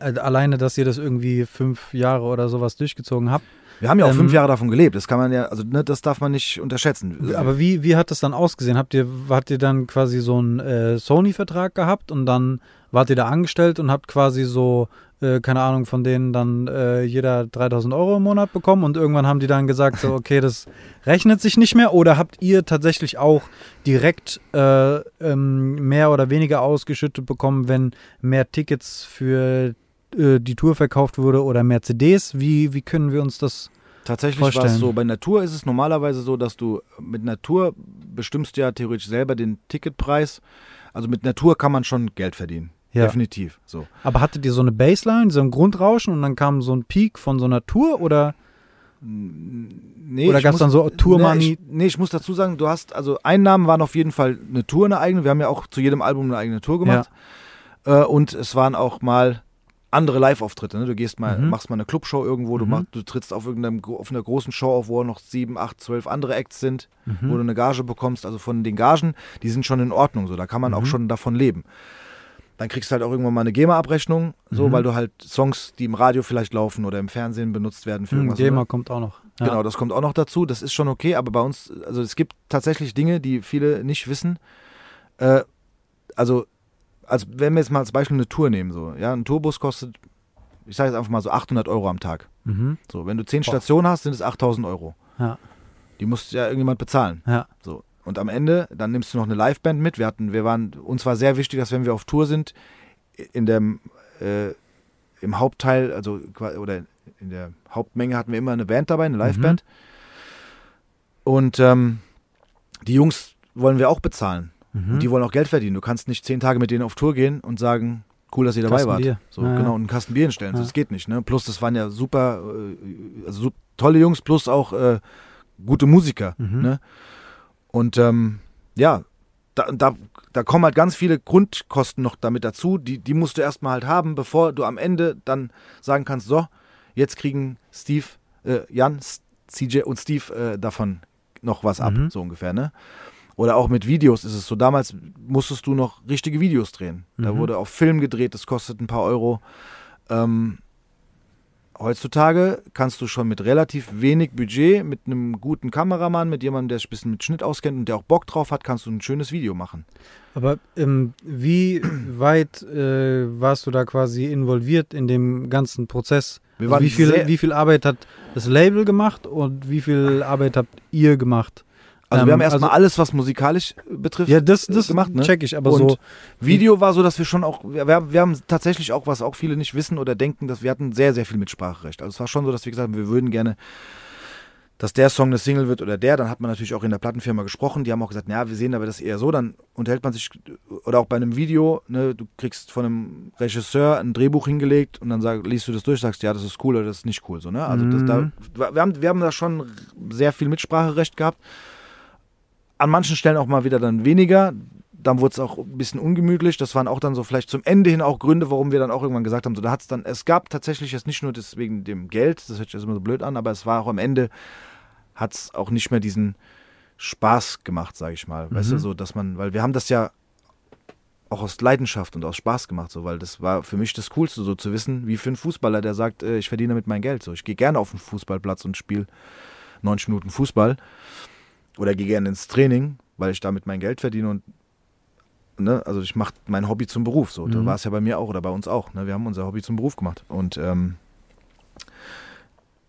äh, alleine, dass ihr das irgendwie fünf Jahre oder sowas durchgezogen habt. Wir haben ja auch ähm, fünf Jahre davon gelebt. Das kann man ja, also ne, das darf man nicht unterschätzen. Aber wie, wie hat das dann ausgesehen? Habt ihr, habt ihr dann quasi so einen äh, Sony-Vertrag gehabt und dann wart ihr da angestellt und habt quasi so, äh, keine Ahnung, von denen dann äh, jeder 3000 Euro im Monat bekommen und irgendwann haben die dann gesagt, so, okay, das rechnet sich nicht mehr oder habt ihr tatsächlich auch direkt äh, ähm, mehr oder weniger ausgeschüttet bekommen, wenn mehr Tickets für äh, die Tour verkauft wurde oder mehr CDs? Wie, wie können wir uns das Tatsächlich war es so, bei Natur ist es normalerweise so, dass du mit Natur bestimmst ja theoretisch selber den Ticketpreis. Also mit Natur kann man schon Geld verdienen. Ja. Definitiv. So. Aber hattet ihr so eine Baseline, so ein Grundrauschen und dann kam so ein Peak von so einer Tour oder? Nee, Oder ich gab's muss- dann so Tour nee? Ich, nee, ich muss dazu sagen, du hast, also Einnahmen waren auf jeden Fall eine Tour, eine eigene. Wir haben ja auch zu jedem Album eine eigene Tour gemacht. Äh, und es waren auch mal andere Live-Auftritte. Ne? Du gehst mal, Mhm. machst mal eine Clubshow irgendwo, du, Mhm. machst, du trittst auf irgendeinem auf einer großen Show auf, wo noch sieben, acht, zwölf andere Acts sind, Mhm. wo du eine Gage bekommst. Also von den Gagen, die sind schon in Ordnung. So, da kann man auch Mhm. schon davon leben. Dann kriegst du halt auch irgendwann mal eine GEMA-Abrechnung, so, Mhm. weil du halt Songs, die im Radio vielleicht laufen oder im Fernsehen benutzt werden für Hm, irgendwas. GEMA oder? kommt auch noch. Ja. Genau, das kommt auch noch dazu. Das ist schon okay, aber bei uns, also es gibt tatsächlich Dinge, die viele nicht wissen. Äh, also, also wenn wir jetzt mal als Beispiel eine Tour nehmen, so, ja, ein Tourbus kostet, ich sage jetzt einfach mal so 800 Euro am Tag. Mhm. So, wenn du zehn. Stationen hast, sind es 8000 Euro. Ja. Die muss ja irgendjemand bezahlen. Ja. So. Und am Ende, dann nimmst du noch eine Liveband mit. Wir hatten, wir waren, uns war sehr wichtig, dass wenn wir auf Tour sind, in dem, äh, im Hauptteil, also oder in der Hauptmenge hatten wir immer eine Band dabei, eine Liveband. Und ähm, die Jungs wollen wir auch bezahlen. Mhm. Und die wollen auch Geld verdienen. Du kannst nicht zehn Tage mit denen auf Tour gehen und sagen, cool, dass ihr dabei Kasten wart. Bier. So, Ja, genau, und einen Kasten Bier hinstellen. Ja. Das geht nicht. Ne? Plus, das waren ja super, äh, also so tolle Jungs, plus auch äh, gute Musiker. Mhm. Ne? Und ähm, ja, da, da, da kommen halt ganz viele Grundkosten noch damit dazu. Die, die musst du erstmal halt haben, bevor du am Ende dann sagen kannst, so, jetzt kriegen Steve, äh, Jan, CJ und Steve äh, davon noch was ab, Mhm. so ungefähr, ne? Oder auch mit Videos ist es so. Damals musstest du noch richtige Videos drehen. Da Mhm. wurde auf Film gedreht, das kostet ein paar Euro. Ähm, heutzutage kannst du schon mit relativ wenig Budget, mit einem guten Kameramann, mit jemandem, der sich ein bisschen mit Schnitt auskennt und der auch Bock drauf hat, kannst du ein schönes Video machen. Aber ähm, wie weit äh, warst du da quasi involviert in dem ganzen Prozess? Also wie, viel, wie viel Arbeit hat das Label gemacht und wie viel Arbeit habt ihr gemacht? Also Ähm, wir haben erstmal also- alles, was musikalisch äh, betrifft, Ja, das, äh, das gemacht. Ne? check ich, aber Und so. Video war so, dass wir schon auch, wir, haben- wir haben tatsächlich auch, was auch viele nicht wissen oder denken, dass wir hatten sehr, sehr viel Mitspracherecht. Also es war schon so, dass wir gesagt haben, wir würden gerne, dass der Song eine Single wird oder der. Dann hat man natürlich auch in der Plattenfirma gesprochen. Die haben auch gesagt, naja, wir sehen aber das eher so. Dann unterhält man sich, oder auch bei einem Video, ne, du kriegst von einem Regisseur ein Drehbuch hingelegt und dann sag, liest du das durch, sagst, ja, das ist cool oder das ist nicht cool. So, ne? Also das, Mhm. da, wir, haben, wir haben da schon sehr viel Mitspracherecht gehabt. An manchen Stellen auch mal wieder dann weniger. Dann wurde es auch ein bisschen ungemütlich. Das waren auch dann so vielleicht zum Ende hin auch Gründe, warum wir dann auch irgendwann gesagt haben, so da hat es dann, es gab tatsächlich jetzt nicht nur das wegen dem Geld, das hört sich jetzt immer so blöd an, aber es war auch am Ende, hat es auch nicht mehr diesen Spaß gemacht, sage ich mal. Weißt du, Mhm. so, dass man, weil wir haben das ja auch aus Leidenschaft und aus Spaß gemacht, so, weil das war für mich das Coolste, so zu wissen, wie für einen Fußballer, der sagt, äh, ich verdiene damit mein Geld. So, ich gehe gerne auf den Fußballplatz und spiele 90 Minuten Fußball oder gehe gerne ins Training, weil ich damit mein Geld verdiene und ne, also ich mache mein Hobby zum Beruf. So, mhm. da war es ja bei mir auch oder bei uns auch. Ne? Wir haben unser Hobby zum Beruf gemacht und ähm,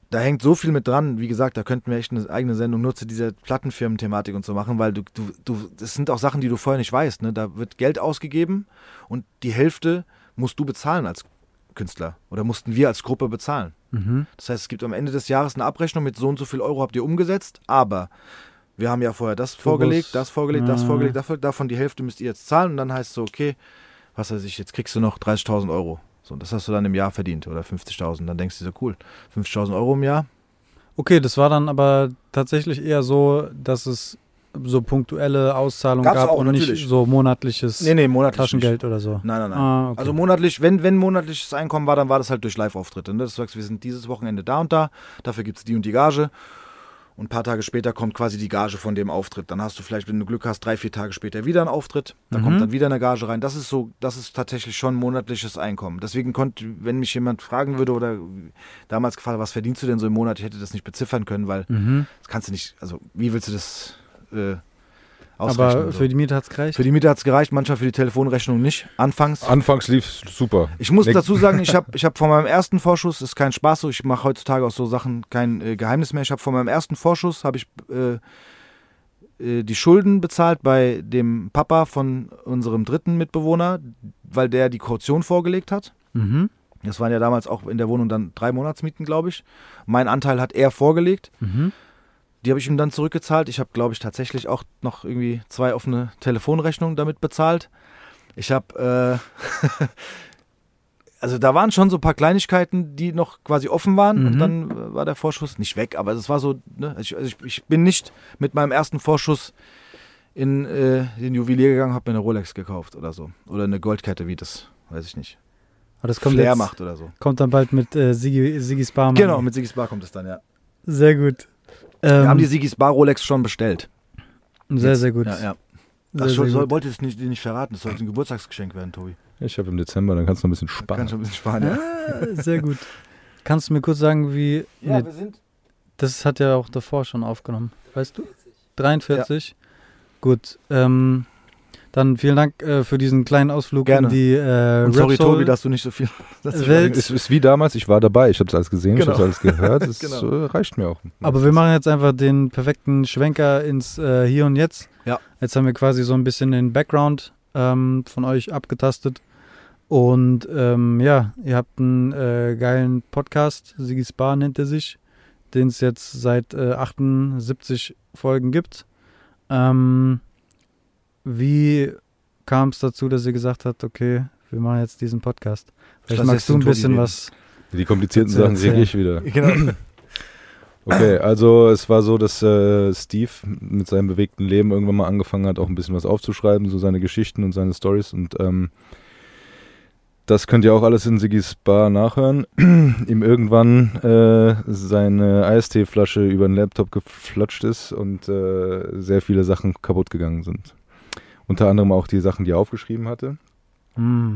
da hängt so viel mit dran. Wie gesagt, da könnten wir echt eine eigene Sendung nur zu dieser Plattenfirmen-Thematik und so machen, weil du, du, du, das sind auch Sachen, die du vorher nicht weißt. Ne? Da wird Geld ausgegeben und die Hälfte musst du bezahlen als Künstler oder mussten wir als Gruppe bezahlen. Mhm. Das heißt, es gibt am Ende des Jahres eine Abrechnung mit so und so viel Euro habt ihr umgesetzt, aber wir haben ja vorher das Fokus. vorgelegt, das vorgelegt, das vorgelegt, davon die Hälfte müsst ihr jetzt zahlen und dann heißt es so, okay, was weiß ich, jetzt kriegst du noch 30.000 Euro. So, das hast du dann im Jahr verdient oder 50.000. Dann denkst du so, cool, 50.000 Euro im Jahr. Okay, das war dann aber tatsächlich eher so, dass es so punktuelle Auszahlungen Gab's gab auch, und natürlich. nicht so monatliches nee, nee, monatlich Taschengeld nicht. oder so. Nein, nein, nein. Ah, okay. Also monatlich, wenn, wenn monatliches Einkommen war, dann war das halt durch Live-Auftritte. Ne? Das sagst, wir sind dieses Wochenende da und da, dafür gibt es die und die Gage und ein paar Tage später kommt quasi die Gage von dem Auftritt. Dann hast du vielleicht, wenn du Glück hast, drei, vier Tage später wieder einen Auftritt. Da mhm. kommt dann wieder eine Gage rein. Das ist so, das ist tatsächlich schon monatliches Einkommen. Deswegen konnte, wenn mich jemand fragen würde oder damals gefragt, was verdienst du denn so im Monat, ich hätte das nicht beziffern können, weil mhm. das kannst du nicht, also wie willst du das äh, aber für die Miete hat es gereicht? Für die Miete hat es gereicht, manchmal für die Telefonrechnung nicht. Anfangs. Anfangs lief super. Ich muss dazu sagen, ich habe ich hab von meinem ersten Vorschuss, ist kein Spaß so, ich mache heutzutage aus so Sachen kein äh, Geheimnis mehr. Ich habe von meinem ersten Vorschuss, habe ich äh, äh, die Schulden bezahlt bei dem Papa von unserem dritten Mitbewohner, weil der die Kaution vorgelegt hat. Mhm. Das waren ja damals auch in der Wohnung dann drei Monatsmieten, glaube ich. Mein Anteil hat er vorgelegt. Mhm. Die habe ich ihm dann zurückgezahlt. Ich habe, glaube ich, tatsächlich auch noch irgendwie zwei offene Telefonrechnungen damit bezahlt. Ich habe, äh, also da waren schon so ein paar Kleinigkeiten, die noch quasi offen waren mhm. und dann war der Vorschuss nicht weg. Aber es war so, ne? also ich, also ich, ich, bin nicht mit meinem ersten Vorschuss in äh, den Juwelier gegangen, habe mir eine Rolex gekauft oder so. Oder eine Goldkette, wie das, weiß ich nicht. Aber das kommt Flair jetzt, macht oder so. Kommt dann bald mit äh, Siggi Spar. Genau, mit Siggi Spar kommt es dann, ja. Sehr gut. Ähm, Wir haben die Sigis Bar Rolex schon bestellt. Sehr, Jetzt. sehr gut. Ja, ja. Sehr, Ach, schon, soll, wollte es nicht, nicht verraten, das sollte ein Geburtstagsgeschenk werden, Tobi. Ich habe im Dezember, dann kannst du noch ein bisschen sparen. Kannst du ein bisschen sparen, ja. Ah, sehr gut. Kannst du mir kurz sagen, wie. Ja, nee, wir sind. Das hat ja auch davor schon aufgenommen, weißt du? 43. Ja. Gut. Ähm, dann vielen Dank äh, für diesen kleinen Ausflug Gerne. in die äh, Und sorry, Tobi, dass du nicht so viel. Welt. Es ist wie damals, ich war dabei, ich habe es alles gesehen, genau. ich habe alles gehört. Das genau. äh, reicht mir auch. Aber wir machen jetzt einfach den perfekten Schwenker ins äh, Hier und Jetzt. Ja. Jetzt haben wir quasi so ein bisschen den Background ähm, von euch abgetastet. Und ähm, ja, ihr habt einen äh, geilen Podcast, Sigis Bar nennt er sich, den es jetzt seit 78 äh, Folgen gibt. Ähm, wie kam es dazu, dass ihr gesagt habt, okay, wir machen jetzt diesen Podcast? Vielleicht magst du ein bisschen was. Die komplizierten Sachen sehe ich wieder. Genau. Okay, also es war so, dass äh, Steve mit seinem bewegten Leben irgendwann mal angefangen hat, auch ein bisschen was aufzuschreiben, so seine Geschichten und seine Stories und ähm, das könnt ihr auch alles in Sigis Bar nachhören. Ihm irgendwann äh, seine Eistee-Flasche über den Laptop geflutscht ist und äh, sehr viele Sachen kaputt gegangen sind. Unter anderem auch die Sachen, die er aufgeschrieben hatte. Mm.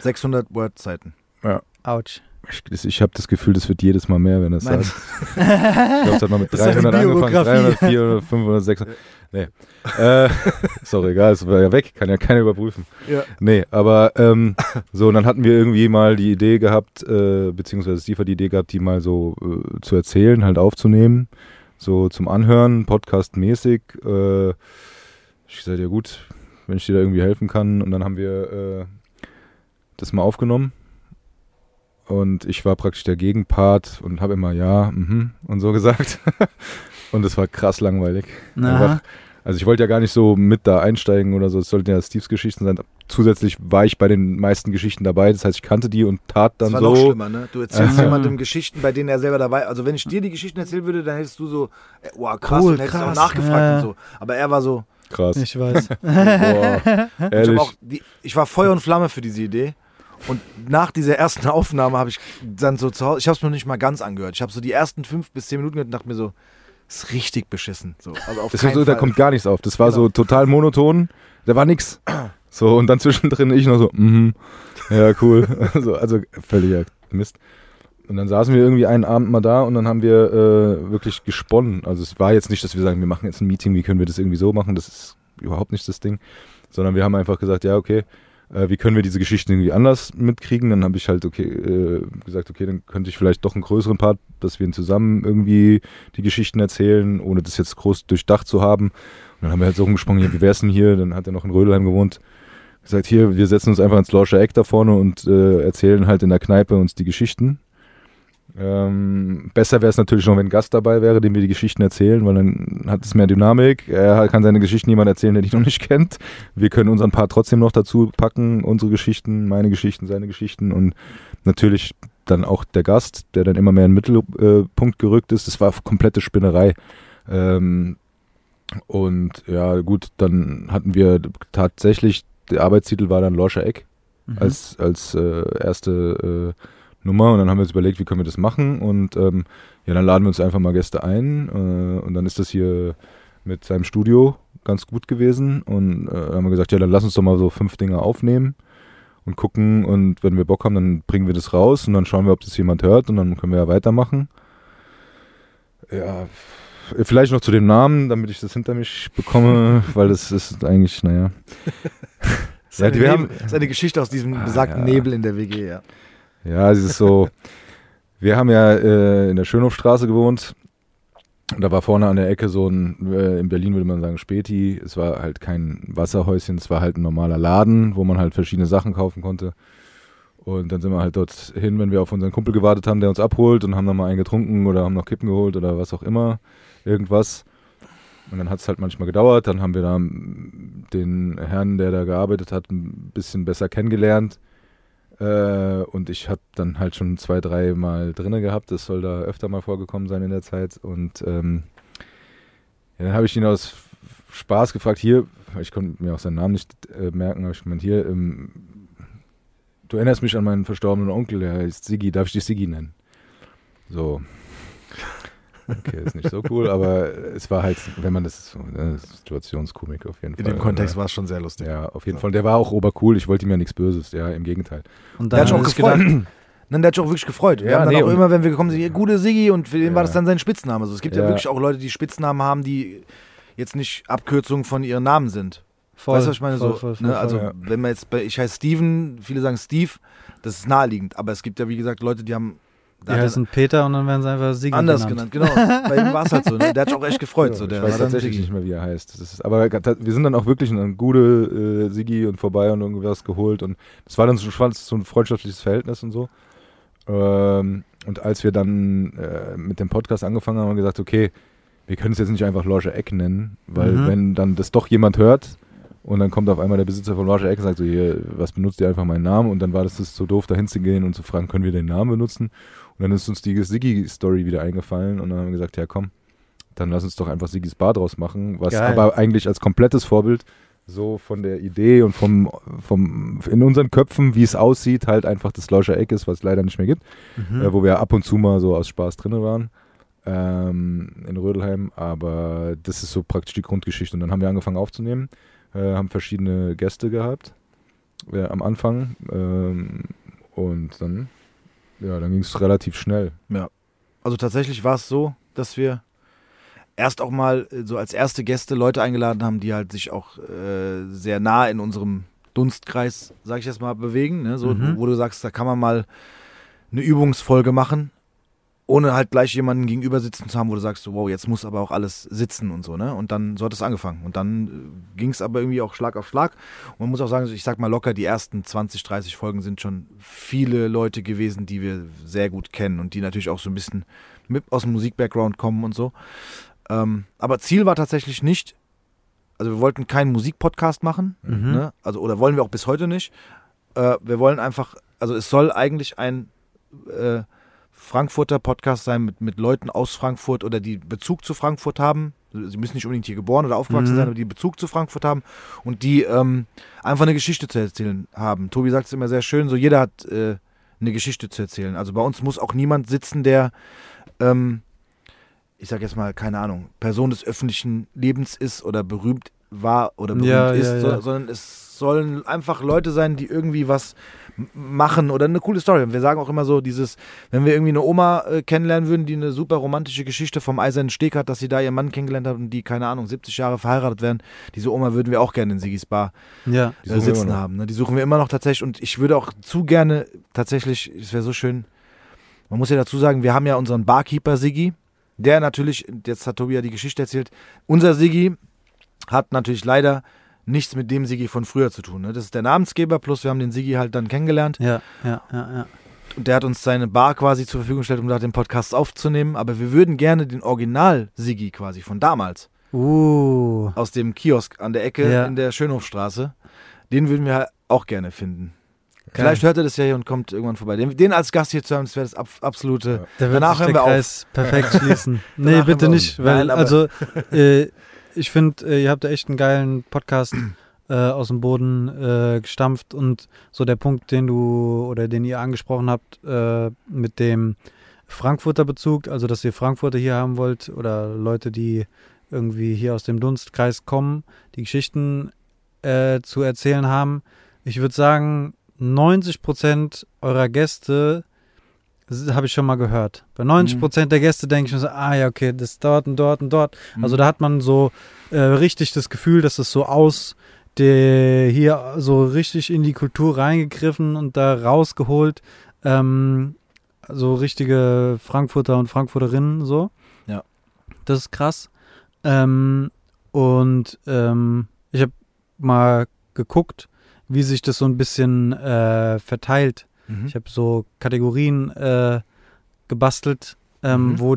600 Word-Seiten. Ja. Autsch. Ich, ich habe das Gefühl, das wird jedes Mal mehr, wenn er es sagt. ich glaube, es hat mal mit 300 angefangen, 300, 400, 500, 600. Nee. äh, ist auch egal, es war ja weg, kann ja keiner überprüfen. Ja. Nee, aber ähm, so, und dann hatten wir irgendwie mal die Idee gehabt, äh, beziehungsweise Steve hat die Idee gehabt, die mal so äh, zu erzählen, halt aufzunehmen. So zum Anhören, Podcast-mäßig. Äh, ich sagte, ja gut, wenn ich dir da irgendwie helfen kann. Und dann haben wir äh, das mal aufgenommen. Und ich war praktisch der Gegenpart und habe immer ja mhm, und so gesagt. und es war krass langweilig. Einfach, also ich wollte ja gar nicht so mit da einsteigen oder so. Es sollten ja Steves Geschichten sein. Zusätzlich war ich bei den meisten Geschichten dabei. Das heißt, ich kannte die und tat dann das war so. Noch schlimmer, ne? Du erzählst jemandem Geschichten, bei denen er selber dabei. war. Also wenn ich dir die Geschichten erzählen würde, dann hättest du so, äh, wow, krass, cool, und hättest krass. auch nachgefragt ja. und so. Aber er war so, Krass. Ich weiß. Boah, ich, auch, die, ich war Feuer und Flamme für diese Idee. Und nach dieser ersten Aufnahme habe ich dann so zu Hause, ich habe es mir nicht mal ganz angehört. Ich habe so die ersten fünf bis zehn Minuten gehört und dachte mir so, das ist richtig beschissen. So, also auf das war so, da kommt gar nichts auf. Das war genau. so total monoton. Da war nichts. So, und dann zwischendrin ich noch so, mhm, ja, cool. also, also völliger Mist. Und dann saßen wir irgendwie einen Abend mal da und dann haben wir äh, wirklich gesponnen. Also es war jetzt nicht, dass wir sagen, wir machen jetzt ein Meeting, wie können wir das irgendwie so machen, das ist überhaupt nicht das Ding. Sondern wir haben einfach gesagt, ja, okay, äh, wie können wir diese Geschichten irgendwie anders mitkriegen? Dann habe ich halt okay äh, gesagt, okay, dann könnte ich vielleicht doch einen größeren Part, dass wir zusammen irgendwie die Geschichten erzählen, ohne das jetzt groß durchdacht zu haben. Und dann haben wir halt so rumgesprungen, ja, wie wär's denn hier? Dann hat er noch in Rödelheim gewohnt. Gesagt, hier, wir setzen uns einfach ins Lauscher Eck da vorne und äh, erzählen halt in der Kneipe uns die Geschichten. Ähm, besser wäre es natürlich noch, wenn ein Gast dabei wäre, dem wir die Geschichten erzählen, weil dann hat es mehr Dynamik. Er kann seine Geschichten jemand erzählen, der dich noch nicht kennt. Wir können unseren Part trotzdem noch dazu packen, unsere Geschichten, meine Geschichten, seine Geschichten und natürlich dann auch der Gast, der dann immer mehr in den Mittelpunkt gerückt ist. Das war komplette Spinnerei. Ähm, und ja, gut, dann hatten wir tatsächlich, der Arbeitstitel war dann Lorscher Eck mhm. als, als äh, erste äh, Nummer und dann haben wir uns überlegt, wie können wir das machen und ähm, ja, dann laden wir uns einfach mal Gäste ein äh, und dann ist das hier mit seinem Studio ganz gut gewesen und äh, haben wir gesagt, ja, dann lass uns doch mal so fünf Dinge aufnehmen und gucken und wenn wir Bock haben, dann bringen wir das raus und dann schauen wir, ob das jemand hört und dann können wir ja weitermachen. Ja, vielleicht noch zu dem Namen, damit ich das hinter mich bekomme, weil das ist eigentlich, naja. Seine, Nebel, seine Geschichte aus diesem besagten ah, ja. Nebel in der WG, ja. Ja, es ist so. wir haben ja äh, in der Schönhofstraße gewohnt. Und da war vorne an der Ecke so ein, äh, in Berlin würde man sagen, Späti. Es war halt kein Wasserhäuschen, es war halt ein normaler Laden, wo man halt verschiedene Sachen kaufen konnte. Und dann sind wir halt dort hin, wenn wir auf unseren Kumpel gewartet haben, der uns abholt und haben dann mal einen getrunken oder haben noch Kippen geholt oder was auch immer, irgendwas. Und dann hat es halt manchmal gedauert. Dann haben wir da den Herrn, der da gearbeitet hat, ein bisschen besser kennengelernt. Äh, und ich habe dann halt schon zwei, drei Mal drinne gehabt. Das soll da öfter mal vorgekommen sein in der Zeit. Und ähm, ja, dann habe ich ihn aus Spaß gefragt, hier, ich konnte mir auch seinen Namen nicht äh, merken, aber ich gemeint, hier, ähm, du erinnerst mich an meinen verstorbenen Onkel, der heißt Siggi, darf ich dich Siggi nennen? So. Okay, ist nicht so cool, aber es war halt, wenn man das, so, eine Situationskomik auf jeden Fall. In dem Kontext war es schon sehr lustig. Ja, auf jeden so. Fall. Der war auch obercool, ich wollte ihm ja nichts Böses, ja, im Gegenteil. Und der hat sich auch gefreut. Nein, der hat sich auch wirklich gefreut. Wir ja, haben dann nee, auch immer, wenn wir gekommen sind, gute Siggi und für den ja. war das dann sein Spitzname. Also es gibt ja. ja. wirklich auch Leute, die Spitznamen haben, die jetzt nicht Abkürzungen von ihren Namen sind. Voll, weißt du, was ich meine? Voll, so, voll, voll, ne? Also, wenn man jetzt bei, ich heiße Steven, viele sagen Steve, das ist naheliegend. Aber es gibt ja, wie gesagt, Leute, die haben die heißen Peter und dann werden sie einfach Sigi Anders genannt, genannt genau. Bei ihm war es halt so. Ne? Der hat sich auch echt gefreut. Ja, so. Der ich weiß tatsächlich nicht mehr, wie er heißt. Ist, aber wir sind dann auch wirklich in eine gute äh, Sigi und vorbei und irgendwas geholt. Und das war dann so, so ein freundschaftliches Verhältnis und so. Ähm, und als wir dann äh, mit dem Podcast angefangen haben, haben wir gesagt, okay, wir können es jetzt nicht einfach Loge Eck nennen, weil mhm. wenn dann das doch jemand hört, und dann kommt auf einmal der Besitzer von Lounge Eck und sagt so, hier, was benutzt ihr einfach meinen Namen? Und dann war das, das so doof, da hinzugehen und zu fragen, können wir den Namen benutzen? Und dann ist uns die Siggi-Story wieder eingefallen und dann haben wir gesagt, ja komm, dann lass uns doch einfach Siggis Bar draus machen, was Geil. aber eigentlich als komplettes Vorbild so von der Idee und vom, vom in unseren Köpfen, wie es aussieht, halt einfach das Lauscher Eck ist, was es leider nicht mehr gibt, mhm. äh, wo wir ab und zu mal so aus Spaß drin waren ähm, in Rödelheim, aber das ist so praktisch die Grundgeschichte und dann haben wir angefangen aufzunehmen äh, haben verschiedene Gäste gehabt äh, am Anfang ähm, und dann, ja, dann ging es relativ schnell. Ja, also tatsächlich war es so, dass wir erst auch mal äh, so als erste Gäste Leute eingeladen haben, die halt sich auch äh, sehr nah in unserem Dunstkreis, sag ich jetzt mal, bewegen. Ne? So, mhm. wo du sagst, da kann man mal eine Übungsfolge machen ohne halt gleich jemanden gegenüber sitzen zu haben, wo du sagst, wow, jetzt muss aber auch alles sitzen und so, ne? Und dann so hat es angefangen. Und dann äh, ging es aber irgendwie auch Schlag auf Schlag. Und man muss auch sagen, ich sag mal locker, die ersten 20, 30 Folgen sind schon viele Leute gewesen, die wir sehr gut kennen und die natürlich auch so ein bisschen mit aus dem Musik-Background kommen und so. Ähm, aber Ziel war tatsächlich nicht, also wir wollten keinen Musikpodcast machen, mhm. ne? Also, oder wollen wir auch bis heute nicht. Äh, wir wollen einfach, also es soll eigentlich ein äh, Frankfurter Podcast sein mit, mit Leuten aus Frankfurt oder die Bezug zu Frankfurt haben. Sie müssen nicht unbedingt hier geboren oder aufgewachsen mhm. sein, aber die Bezug zu Frankfurt haben und die ähm, einfach eine Geschichte zu erzählen haben. Tobi sagt es immer sehr schön, so jeder hat äh, eine Geschichte zu erzählen. Also bei uns muss auch niemand sitzen, der, ähm, ich sag jetzt mal, keine Ahnung, Person des öffentlichen Lebens ist oder berühmt war oder berühmt Ja, ist, ja, ja. sondern es sollen einfach Leute sein, die irgendwie was machen oder eine coole Story. Und wir sagen auch immer so, dieses, wenn wir irgendwie eine Oma äh, kennenlernen würden, die eine super romantische Geschichte vom Eisernen Steg hat, dass sie da ihren Mann kennengelernt hat und die, keine Ahnung, 70 Jahre verheiratet werden, diese Oma würden wir auch gerne in Sigis Bar Ja. Die äh, suchen wir sitzen immer noch. haben. Ne? Die suchen wir immer noch tatsächlich und ich würde auch zu gerne tatsächlich, es wäre so schön, man muss ja dazu sagen, wir haben ja unseren Barkeeper Siggi, der natürlich, jetzt hat Tobi ja die Geschichte erzählt, unser Siggi hat natürlich leider nichts mit dem Siggi von früher zu tun. Ne? Das ist der Namensgeber, plus wir haben den Siggi halt dann kennengelernt Ja, ja, ja, ja. und der hat uns seine Bar quasi zur Verfügung gestellt, um da den Podcast aufzunehmen, aber wir würden gerne den Original Siggi quasi von damals Uh. aus dem Kiosk an der Ecke Ja. in der Schönhofstraße. Den würden wir auch gerne finden. Vielleicht hört er das ja hier und kommt irgendwann vorbei. Den, den als Gast hier zu haben, das wäre das ab, absolute. Da wird Danach hören wir auf. Kreis perfekt schließen. nee, bitte nicht, auf. weil Nein, also äh, ich finde, äh, ihr habt da echt einen geilen Podcast äh, aus dem Boden äh, gestampft und so der Punkt, den du oder den ihr angesprochen habt äh, mit dem Frankfurter Bezug, also dass ihr Frankfurter hier haben wollt oder Leute, die irgendwie hier aus dem Dunstkreis kommen, die Geschichten äh, zu erzählen haben. Ich würde sagen, 90 Prozent eurer Gäste habe ich schon mal gehört. Bei 90 Prozent der Gäste denke ich mir so, ah ja, okay, das dort und dort und dort. Also da hat man so äh, richtig das Gefühl, dass es so aus der hier so richtig in die Kultur reingegriffen und da rausgeholt. Ähm, so richtige Frankfurter und Frankfurterinnen so. Ja. Das ist krass. Ähm, und ähm, ich habe mal geguckt, wie sich das so ein bisschen äh, verteilt. Mhm. Ich habe so Kategorien äh, gebastelt, ähm, Mhm. wo,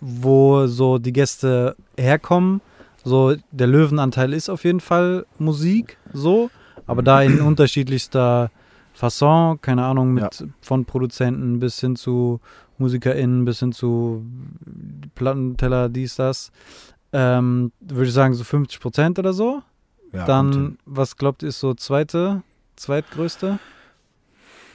wo so die Gäste herkommen. So der Löwenanteil ist auf jeden Fall Musik, so, aber da in unterschiedlichster Fasson, keine Ahnung, mit von Produzenten bis hin zu MusikerInnen, bis hin zu Plattenteller, dies, das. Ähm, würde ich sagen, so 50 Prozent oder so. Ja, Dann, was glaubt ihr, ist so zweite, zweitgrößte?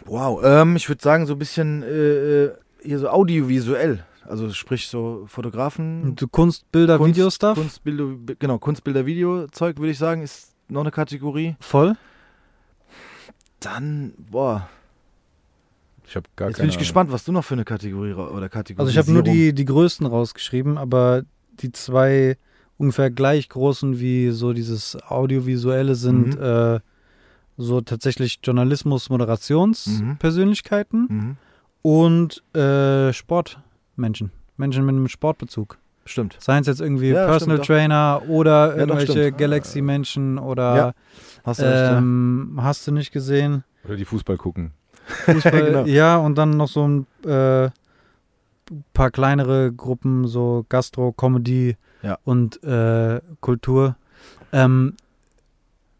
Wow, ähm, ich würde sagen, so ein bisschen äh, äh, hier so audiovisuell. Also sprich so Fotografen. So Kunst, Bilder, Kunst- Videostuff? Kunstbilder, genau, Kunstbilder, Video-Zeug, würde ich sagen, ist noch eine Kategorie. Voll? Dann, boah, Ich habe gar jetzt keine bin ich Ahnung. gespannt, was du noch für eine Kategorie oder Kategorie Also ich habe nur die, die größten rausgeschrieben, aber die zwei ungefähr gleich großen wie so dieses Audiovisuelle sind Mhm. äh, so tatsächlich Journalismus, Mhm. Moderationspersönlichkeiten Mhm, und äh, Sportmenschen. Menschen mit einem Sportbezug. stimmt. Seien es jetzt irgendwie Ja, Personal stimmt. Trainer oder doch, irgendwelche. Galaxy-Menschen oder Ja, Hast du ja. ähm, hast du nicht gesehen. Oder die Fußball gucken. Fußball, Genau. Ja, und dann noch so ein äh, paar kleinere Gruppen, so Gastro, Comedy Ja. und äh, Kultur. Ähm,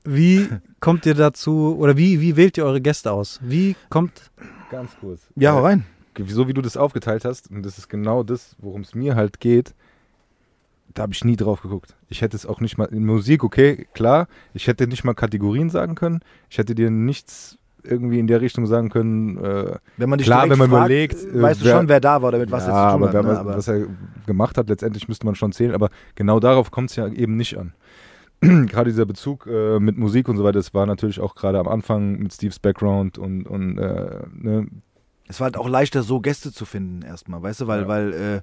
wie kommt ihr dazu, oder wie, wie wählt ihr eure Gäste aus? Wie kommt, Ganz kurz. Ja, hau Äh, rein. so wie du das aufgeteilt hast, und das ist genau das, worum es mir halt geht, da habe ich nie drauf geguckt. Ich hätte es auch nicht mal, in Musik, okay, klar, ich hätte nicht mal Kategorien sagen können, ich hätte dir nichts irgendwie in der Richtung sagen können, äh, Wenn man dich Klar, wenn man fragt, überlegt, äh, weißt du wer- schon, wer da war oder mit was ja, er zu tun aber, hat. ne? was, aber was er gemacht hat, letztendlich müsste man schon zählen, aber genau darauf kommt es ja eben nicht an. gerade dieser Bezug äh, mit Musik und so weiter, das war natürlich auch gerade am Anfang mit Steves Background und, und äh, ne, es war halt auch leichter, so Gäste zu finden erstmal, weißt du, weil, Ja. weil äh,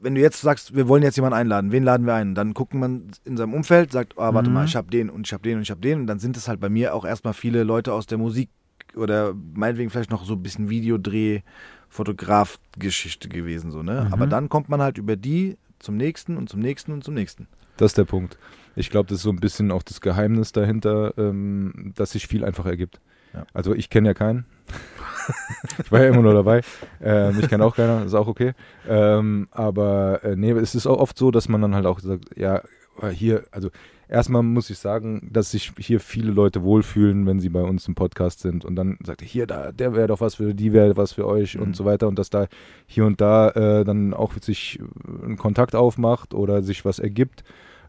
wenn du jetzt sagst, wir wollen jetzt jemanden einladen, wen laden wir ein? Dann guckt man in seinem Umfeld, sagt, ah, warte Mhm. mal, ich habe den und ich habe den und ich habe den und dann sind es halt bei mir auch erstmal viele Leute aus der Musik oder meinetwegen vielleicht noch so ein bisschen Videodreh, Fotograf-Geschichte gewesen, so, ne? Mhm. Aber dann kommt man halt über die zum nächsten und zum nächsten und zum nächsten. Das ist der Punkt. Ich glaube, das ist so ein bisschen auch das Geheimnis dahinter, ähm, dass sich viel einfach ergibt. Ja. Also ich kenne ja keinen. ich war ja immer nur dabei. Ähm, ich kenne auch keiner, ist auch okay. Ähm, aber äh, nee, es ist auch oft so, dass man dann halt auch sagt, ja, hier, also erstmal muss ich sagen, dass sich hier viele Leute wohlfühlen, wenn sie bei uns im Podcast sind und dann sagt, hier, da, der wäre doch was für, die wäre was für euch Mhm. und so weiter und dass da hier und da äh, dann auch sich äh, ein Kontakt aufmacht oder sich was ergibt.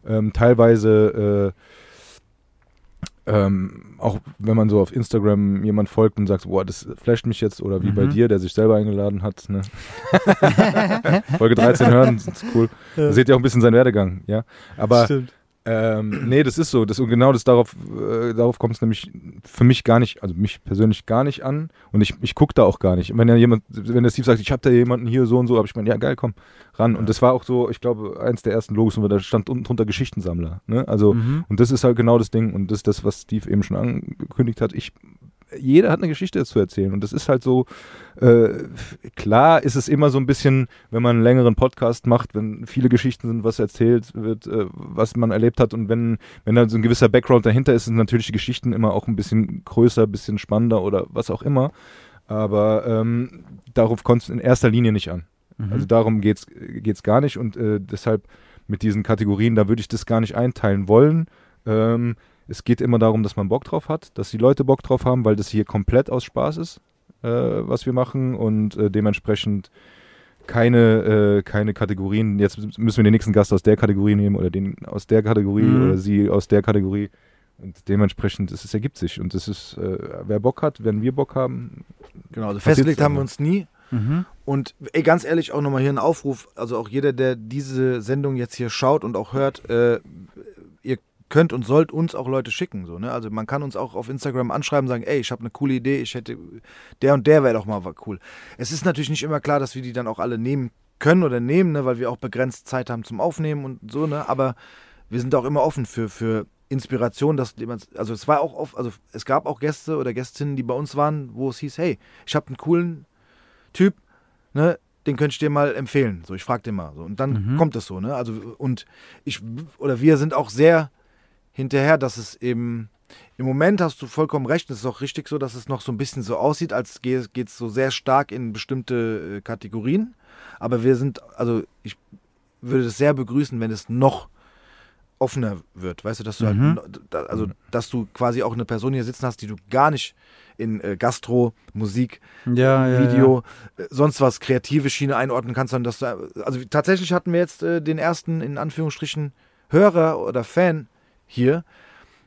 Ähm, teilweise äh, ähm, auch wenn man so auf Instagram jemand folgt und sagt, boah, das flasht mich jetzt oder wie bei Mhm. dir, der sich selber eingeladen hat. Ne? Folge 13 hören, das ist cool. Da seht ihr auch ein bisschen seinen Werdegang, ja. Aber Stimmt. Ähm, nee, das ist so. Das, und genau das darauf, äh, darauf kommt es nämlich für mich gar nicht, also mich persönlich gar nicht an. Und ich, ich gucke da auch gar nicht. Wenn ja jemand, wenn der Steve sagt, ich habe da jemanden hier so und so, habe ich meine, ja geil, komm, ran. Ja. Und das war auch so, ich glaube, eins der ersten Logos, und da stand unten drunter Geschichtensammler. Ne? Also, mhm. und das ist halt genau das Ding. Und das ist das, was Steve eben schon angekündigt hat. Ich jeder hat eine Geschichte zu erzählen. Und das ist halt so, äh, klar ist es immer so ein bisschen, wenn man einen längeren Podcast macht, wenn viele Geschichten sind, was erzählt wird, äh, was man erlebt hat. Und wenn, wenn da so ein gewisser Background dahinter ist, sind natürlich die Geschichten immer auch ein bisschen größer, ein bisschen spannender oder was auch immer. Aber ähm, darauf kommt es in erster Linie nicht an. Mhm. Also darum geht es gar nicht. Und äh, deshalb mit diesen Kategorien, da würde ich das gar nicht einteilen wollen. Ähm, es geht immer darum, dass man Bock drauf hat, dass die Leute Bock drauf haben, weil das hier komplett aus Spaß ist, äh, was wir machen und äh, dementsprechend keine, äh, keine Kategorien. Jetzt müssen wir den nächsten Gast aus der Kategorie nehmen oder den aus der Kategorie mhm. oder sie aus der Kategorie. Und dementsprechend, es, es ergibt sich. Und das ist, äh, wer Bock hat, wenn wir Bock haben. Genau, also festgelegt haben wir uns nie. Mhm. Und ey, ganz ehrlich, auch nochmal hier ein Aufruf, also auch jeder, der diese Sendung jetzt hier schaut und auch hört, äh, könnt und sollt uns auch Leute schicken. So, ne? Also man kann uns auch auf Instagram anschreiben und sagen, ey, ich habe eine coole Idee, ich hätte, der und der wäre doch mal cool. Es ist natürlich nicht immer klar, dass wir die dann auch alle nehmen können oder nehmen, ne? weil wir auch begrenzt Zeit haben zum Aufnehmen und so, ne? Aber wir sind auch immer offen für, für Inspiration, dass jemand, also es war auch oft, also es gab auch Gäste oder Gästinnen, die bei uns waren, wo es hieß, hey, ich habe einen coolen Typ, ne? den könnte ich dir mal empfehlen. So, ich frage den mal. So. Und dann mhm. kommt es so, ne? Also, und ich oder wir sind auch sehr hinterher, dass es eben im Moment hast du vollkommen recht, es ist auch richtig so, dass es noch so ein bisschen so aussieht, als geht es so sehr stark in bestimmte äh, Kategorien. Aber wir sind, also ich würde es sehr begrüßen, wenn es noch offener wird. Weißt du, dass du halt mhm. halt, also dass du quasi auch eine Person hier sitzen hast, die du gar nicht in äh, Gastro, Musik, ja, Video, ja, ja. Äh, sonst was kreative Schiene einordnen kannst, sondern dass du, also tatsächlich hatten wir jetzt den ersten, in Anführungsstrichen, Hörer oder Fan hier,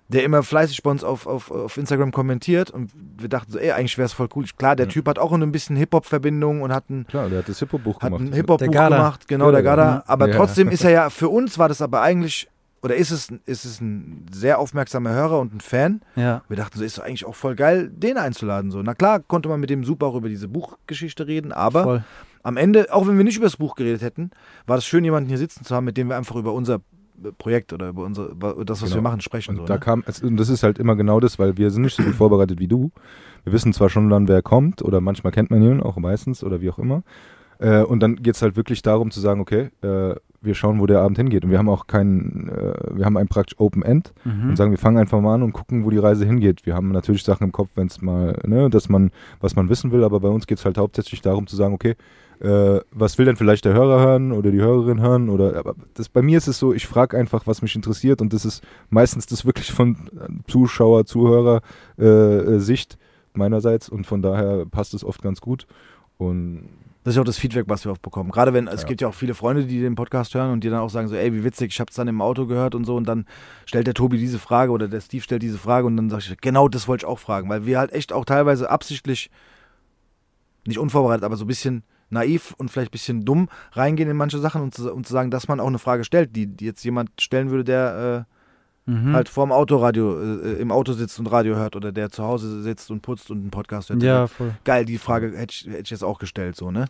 der immer fleißig bei uns auf, auf, auf Instagram kommentiert und wir dachten so, ey, eigentlich wäre es voll cool. Klar, der ja. Typ hat auch ein bisschen Hip-Hop-Verbindung und hat ein, Klar, der hat das Hip-Hop-Buch gemacht. ein Hip-Hop-Buch gemacht, genau, ja, der Gada. Aber ja. trotzdem ist er ja, für uns war das aber eigentlich, oder ist es, ist es ein sehr aufmerksamer Hörer und ein Fan. Ja. Wir dachten so, ist doch eigentlich auch voll geil, den einzuladen. So. Na klar, konnte man mit dem super auch über diese Buchgeschichte reden, aber voll. am Ende, auch wenn wir nicht über das Buch geredet hätten, war es schön, jemanden hier sitzen zu haben, mit dem wir einfach über unser Projekt oder über unsere, das, was genau. wir machen, sprechen. Und so, da ne? kam, und das ist halt immer genau das, weil wir sind nicht so gut vorbereitet wie du. Wir wissen zwar schon dann, wer kommt, oder manchmal kennt man ihn, auch meistens, oder wie auch immer. Äh, und dann geht es halt wirklich darum zu sagen, okay, äh, wir schauen, wo der Abend hingeht. Und wir haben auch keinen, äh, wir haben ein praktisch Open End mhm. und sagen, wir fangen einfach mal an und gucken, wo die Reise hingeht. Wir haben natürlich Sachen im Kopf, wenn es mal, ne, dass man, was man wissen will, aber bei uns geht es halt hauptsächlich darum zu sagen, okay, äh, was will denn vielleicht der Hörer hören oder die Hörerin hören? Oder aber das, bei mir ist es so, ich frage einfach, was mich interessiert und das ist meistens das wirklich von Zuschauer, Zuhörer äh, äh, Sicht meinerseits und von daher passt es oft ganz gut. Und das ist auch das Feedback, was wir oft bekommen. Gerade wenn, es ja. gibt ja auch viele Freunde, die den Podcast hören und die dann auch sagen so, ey, wie witzig, ich habe es dann im Auto gehört und so und dann stellt der Tobi diese Frage oder der Steve stellt diese Frage und dann sage ich, genau das wollte ich auch fragen, weil wir halt echt auch teilweise absichtlich, nicht unvorbereitet, aber so ein bisschen naiv und vielleicht ein bisschen dumm reingehen in manche Sachen und zu, und zu sagen, dass man auch eine Frage stellt, die, die jetzt jemand stellen würde, der äh, mhm. halt vorm Autoradio, äh, im Auto sitzt und Radio hört oder der zu Hause sitzt und putzt und einen Podcast hört. Ja, voll. Geil, die Frage hätte ich, hätte ich jetzt auch gestellt, so, ne?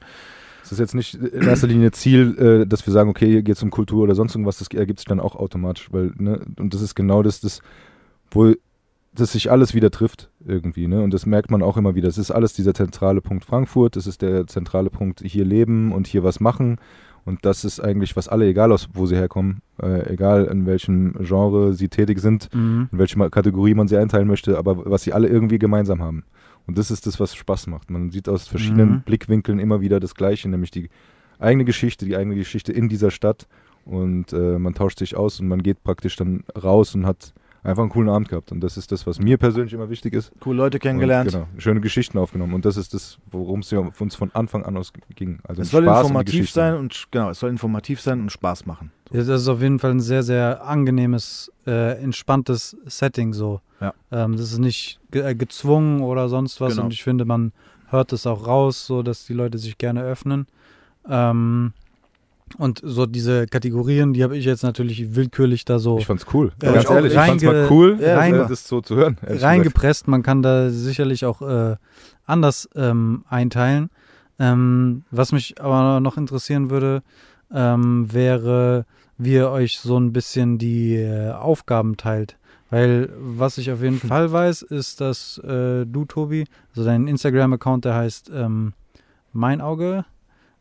Es ist jetzt nicht in erster Linie Ziel, äh, dass wir sagen, okay, hier geht es um Kultur oder sonst irgendwas, das ergibt sich dann auch automatisch, weil, ne, und das ist genau das, das, wo dass sich alles wieder trifft irgendwie, ne? Und das merkt man auch immer wieder. Es ist alles dieser zentrale Punkt Frankfurt, das ist der zentrale Punkt hier leben und hier was machen. Und das ist eigentlich, was alle, egal aus wo sie herkommen, äh, egal in welchem Genre sie tätig sind, mhm. in welche Kategorie man sie einteilen möchte, aber was sie alle irgendwie gemeinsam haben. Und das ist das, was Spaß macht. Man sieht aus verschiedenen mhm. Blickwinkeln immer wieder das Gleiche, nämlich die eigene Geschichte, die eigene Geschichte in dieser Stadt. Und äh, man tauscht sich aus und man geht praktisch dann raus und hat einfach einen coolen Abend gehabt. Und das ist das, was mir persönlich immer wichtig ist. Coole Leute kennengelernt. Und, genau, schöne Geschichten aufgenommen. Und das ist das, worum es ja uns von Anfang an aus ging. Also es soll Spaß informativ sein und genau, es soll informativ sein und Spaß machen. So. Ja, das ist auf jeden Fall ein sehr, sehr angenehmes, äh, entspanntes Setting so. Ja. Ähm, das ist nicht ge äh, gezwungen oder sonst was. Genau. Und ich finde, man hört es auch raus, so dass die Leute sich gerne öffnen. Ähm, Und so diese Kategorien, die habe ich jetzt natürlich willkürlich da so Ich fand's cool. Äh, Ganz ehrlich, ich fand's mal cool, Ja, rein- das so zu hören. reingepresst. Man kann da sicherlich auch äh, anders ähm, einteilen. Ähm, was mich aber noch interessieren würde, ähm, wäre, wie ihr euch so ein bisschen die äh, Aufgaben teilt. Weil was ich auf jeden Fall weiß, ist, dass äh, du, Tobi, also dein Instagram-Account, der heißt ähm, Mein Auge,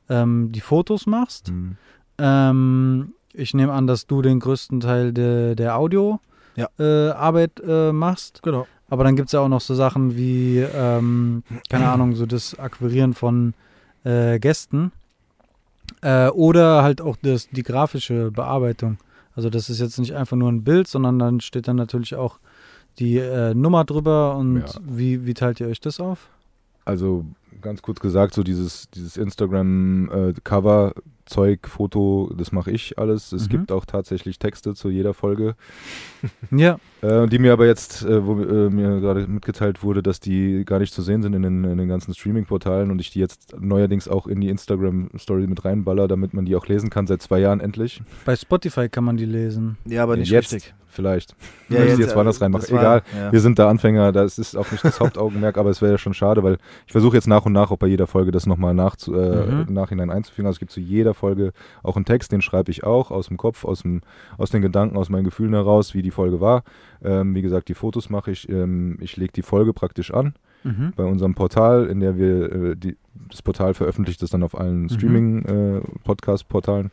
ähm, die Fotos machst. Hm. Ähm, ich nehme an, dass du den größten Teil de, der Audio Ja. äh, äh, machst. Genau. Aber dann gibt es ja auch noch so Sachen wie, ähm, keine Ahnung, so das Akquirieren von äh, Gästen. Äh, oder halt auch das, die grafische Bearbeitung. Also das ist jetzt nicht einfach nur ein Bild, sondern dann steht dann natürlich auch die äh, Nummer drüber und Ja. wie, wie teilt ihr euch das auf? Also ganz kurz gesagt, so dieses, dieses Instagram-Cover-Zeug, Foto, das mache ich alles. Es Mhm. gibt auch tatsächlich Texte zu jeder Folge, Ja, äh, die mir aber jetzt, äh, wo äh, mir gerade mitgeteilt wurde, dass die gar nicht zu sehen sind in den, in den ganzen Streaming-Portalen und ich die jetzt neuerdings auch in die Instagram-Story mit reinballer, damit man die auch lesen kann, seit zwei Jahren endlich. bei Spotify kann man die lesen. Ja, aber nicht jetzt richtig. vielleicht. Ja, Möchte ich jetzt, jetzt woanders äh, war- Egal. ja. Wir sind da Anfänger, das ist auch nicht das Hauptaugenmerk, aber es wäre ja schon schade, weil ich versuche jetzt nach und nach auch bei jeder Folge das nochmal nachzu, äh, Mhm. im Nachhinein einzufügen. Also es gibt zu jeder Folge auch einen Text, den schreibe ich auch aus dem Kopf, aus, dem, aus den Gedanken, aus meinen Gefühlen heraus, wie die Folge war. Ähm, wie gesagt, die Fotos mache ich. Ähm, ich lege die Folge praktisch an Mhm. bei unserem Portal, in der wir äh, die, das Portal veröffentlicht das dann auf allen Mhm. Streaming-Podcast-Portalen.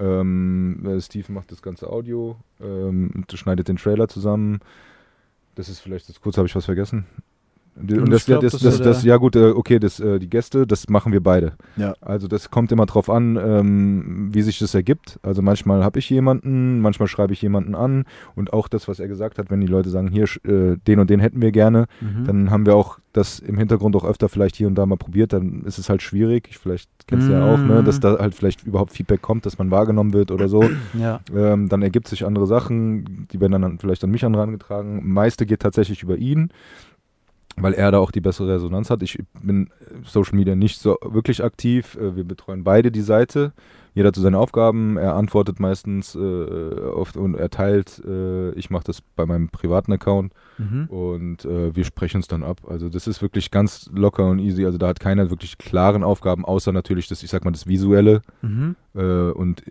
ähm, äh, Steve macht das ganze Audio, ähm, und schneidet den Trailer zusammen. Das ist vielleicht das kurz, habe ich was vergessen? Und das, glaub, das, das das, ja gut, äh, okay, das, äh, die Gäste, das machen wir beide. Ja. Also das kommt immer drauf an, ähm, wie sich das ergibt. Also manchmal habe ich jemanden, manchmal schreibe ich jemanden an und auch das, was er gesagt hat, wenn die Leute sagen, hier, äh, den und den hätten wir gerne, Mhm. dann haben wir auch das im Hintergrund auch öfter vielleicht hier und da mal probiert, dann ist es halt schwierig. Ich, vielleicht kennst du ja auch, ne, Mhm. dass da halt vielleicht überhaupt Feedback kommt, dass man wahrgenommen wird oder so. ja. Ähm, dann ergibt sich andere Sachen, die werden dann an- vielleicht an mich herangetragen. Meiste geht tatsächlich über ihn, weil er da auch die bessere Resonanz hat. Ich bin äh, Social Media nicht so wirklich aktiv. Äh, wir betreuen beide die Seite. Jeder hat so seine Aufgaben. Er antwortet meistens äh, oft und er teilt. Äh, ich mache das bei meinem privaten Account Mhm. und äh, wir sprechen es dann ab. Also das ist wirklich ganz locker und easy. Also da hat keiner wirklich klaren Aufgaben, außer natürlich das, ich sag mal, das Visuelle Mhm. äh, und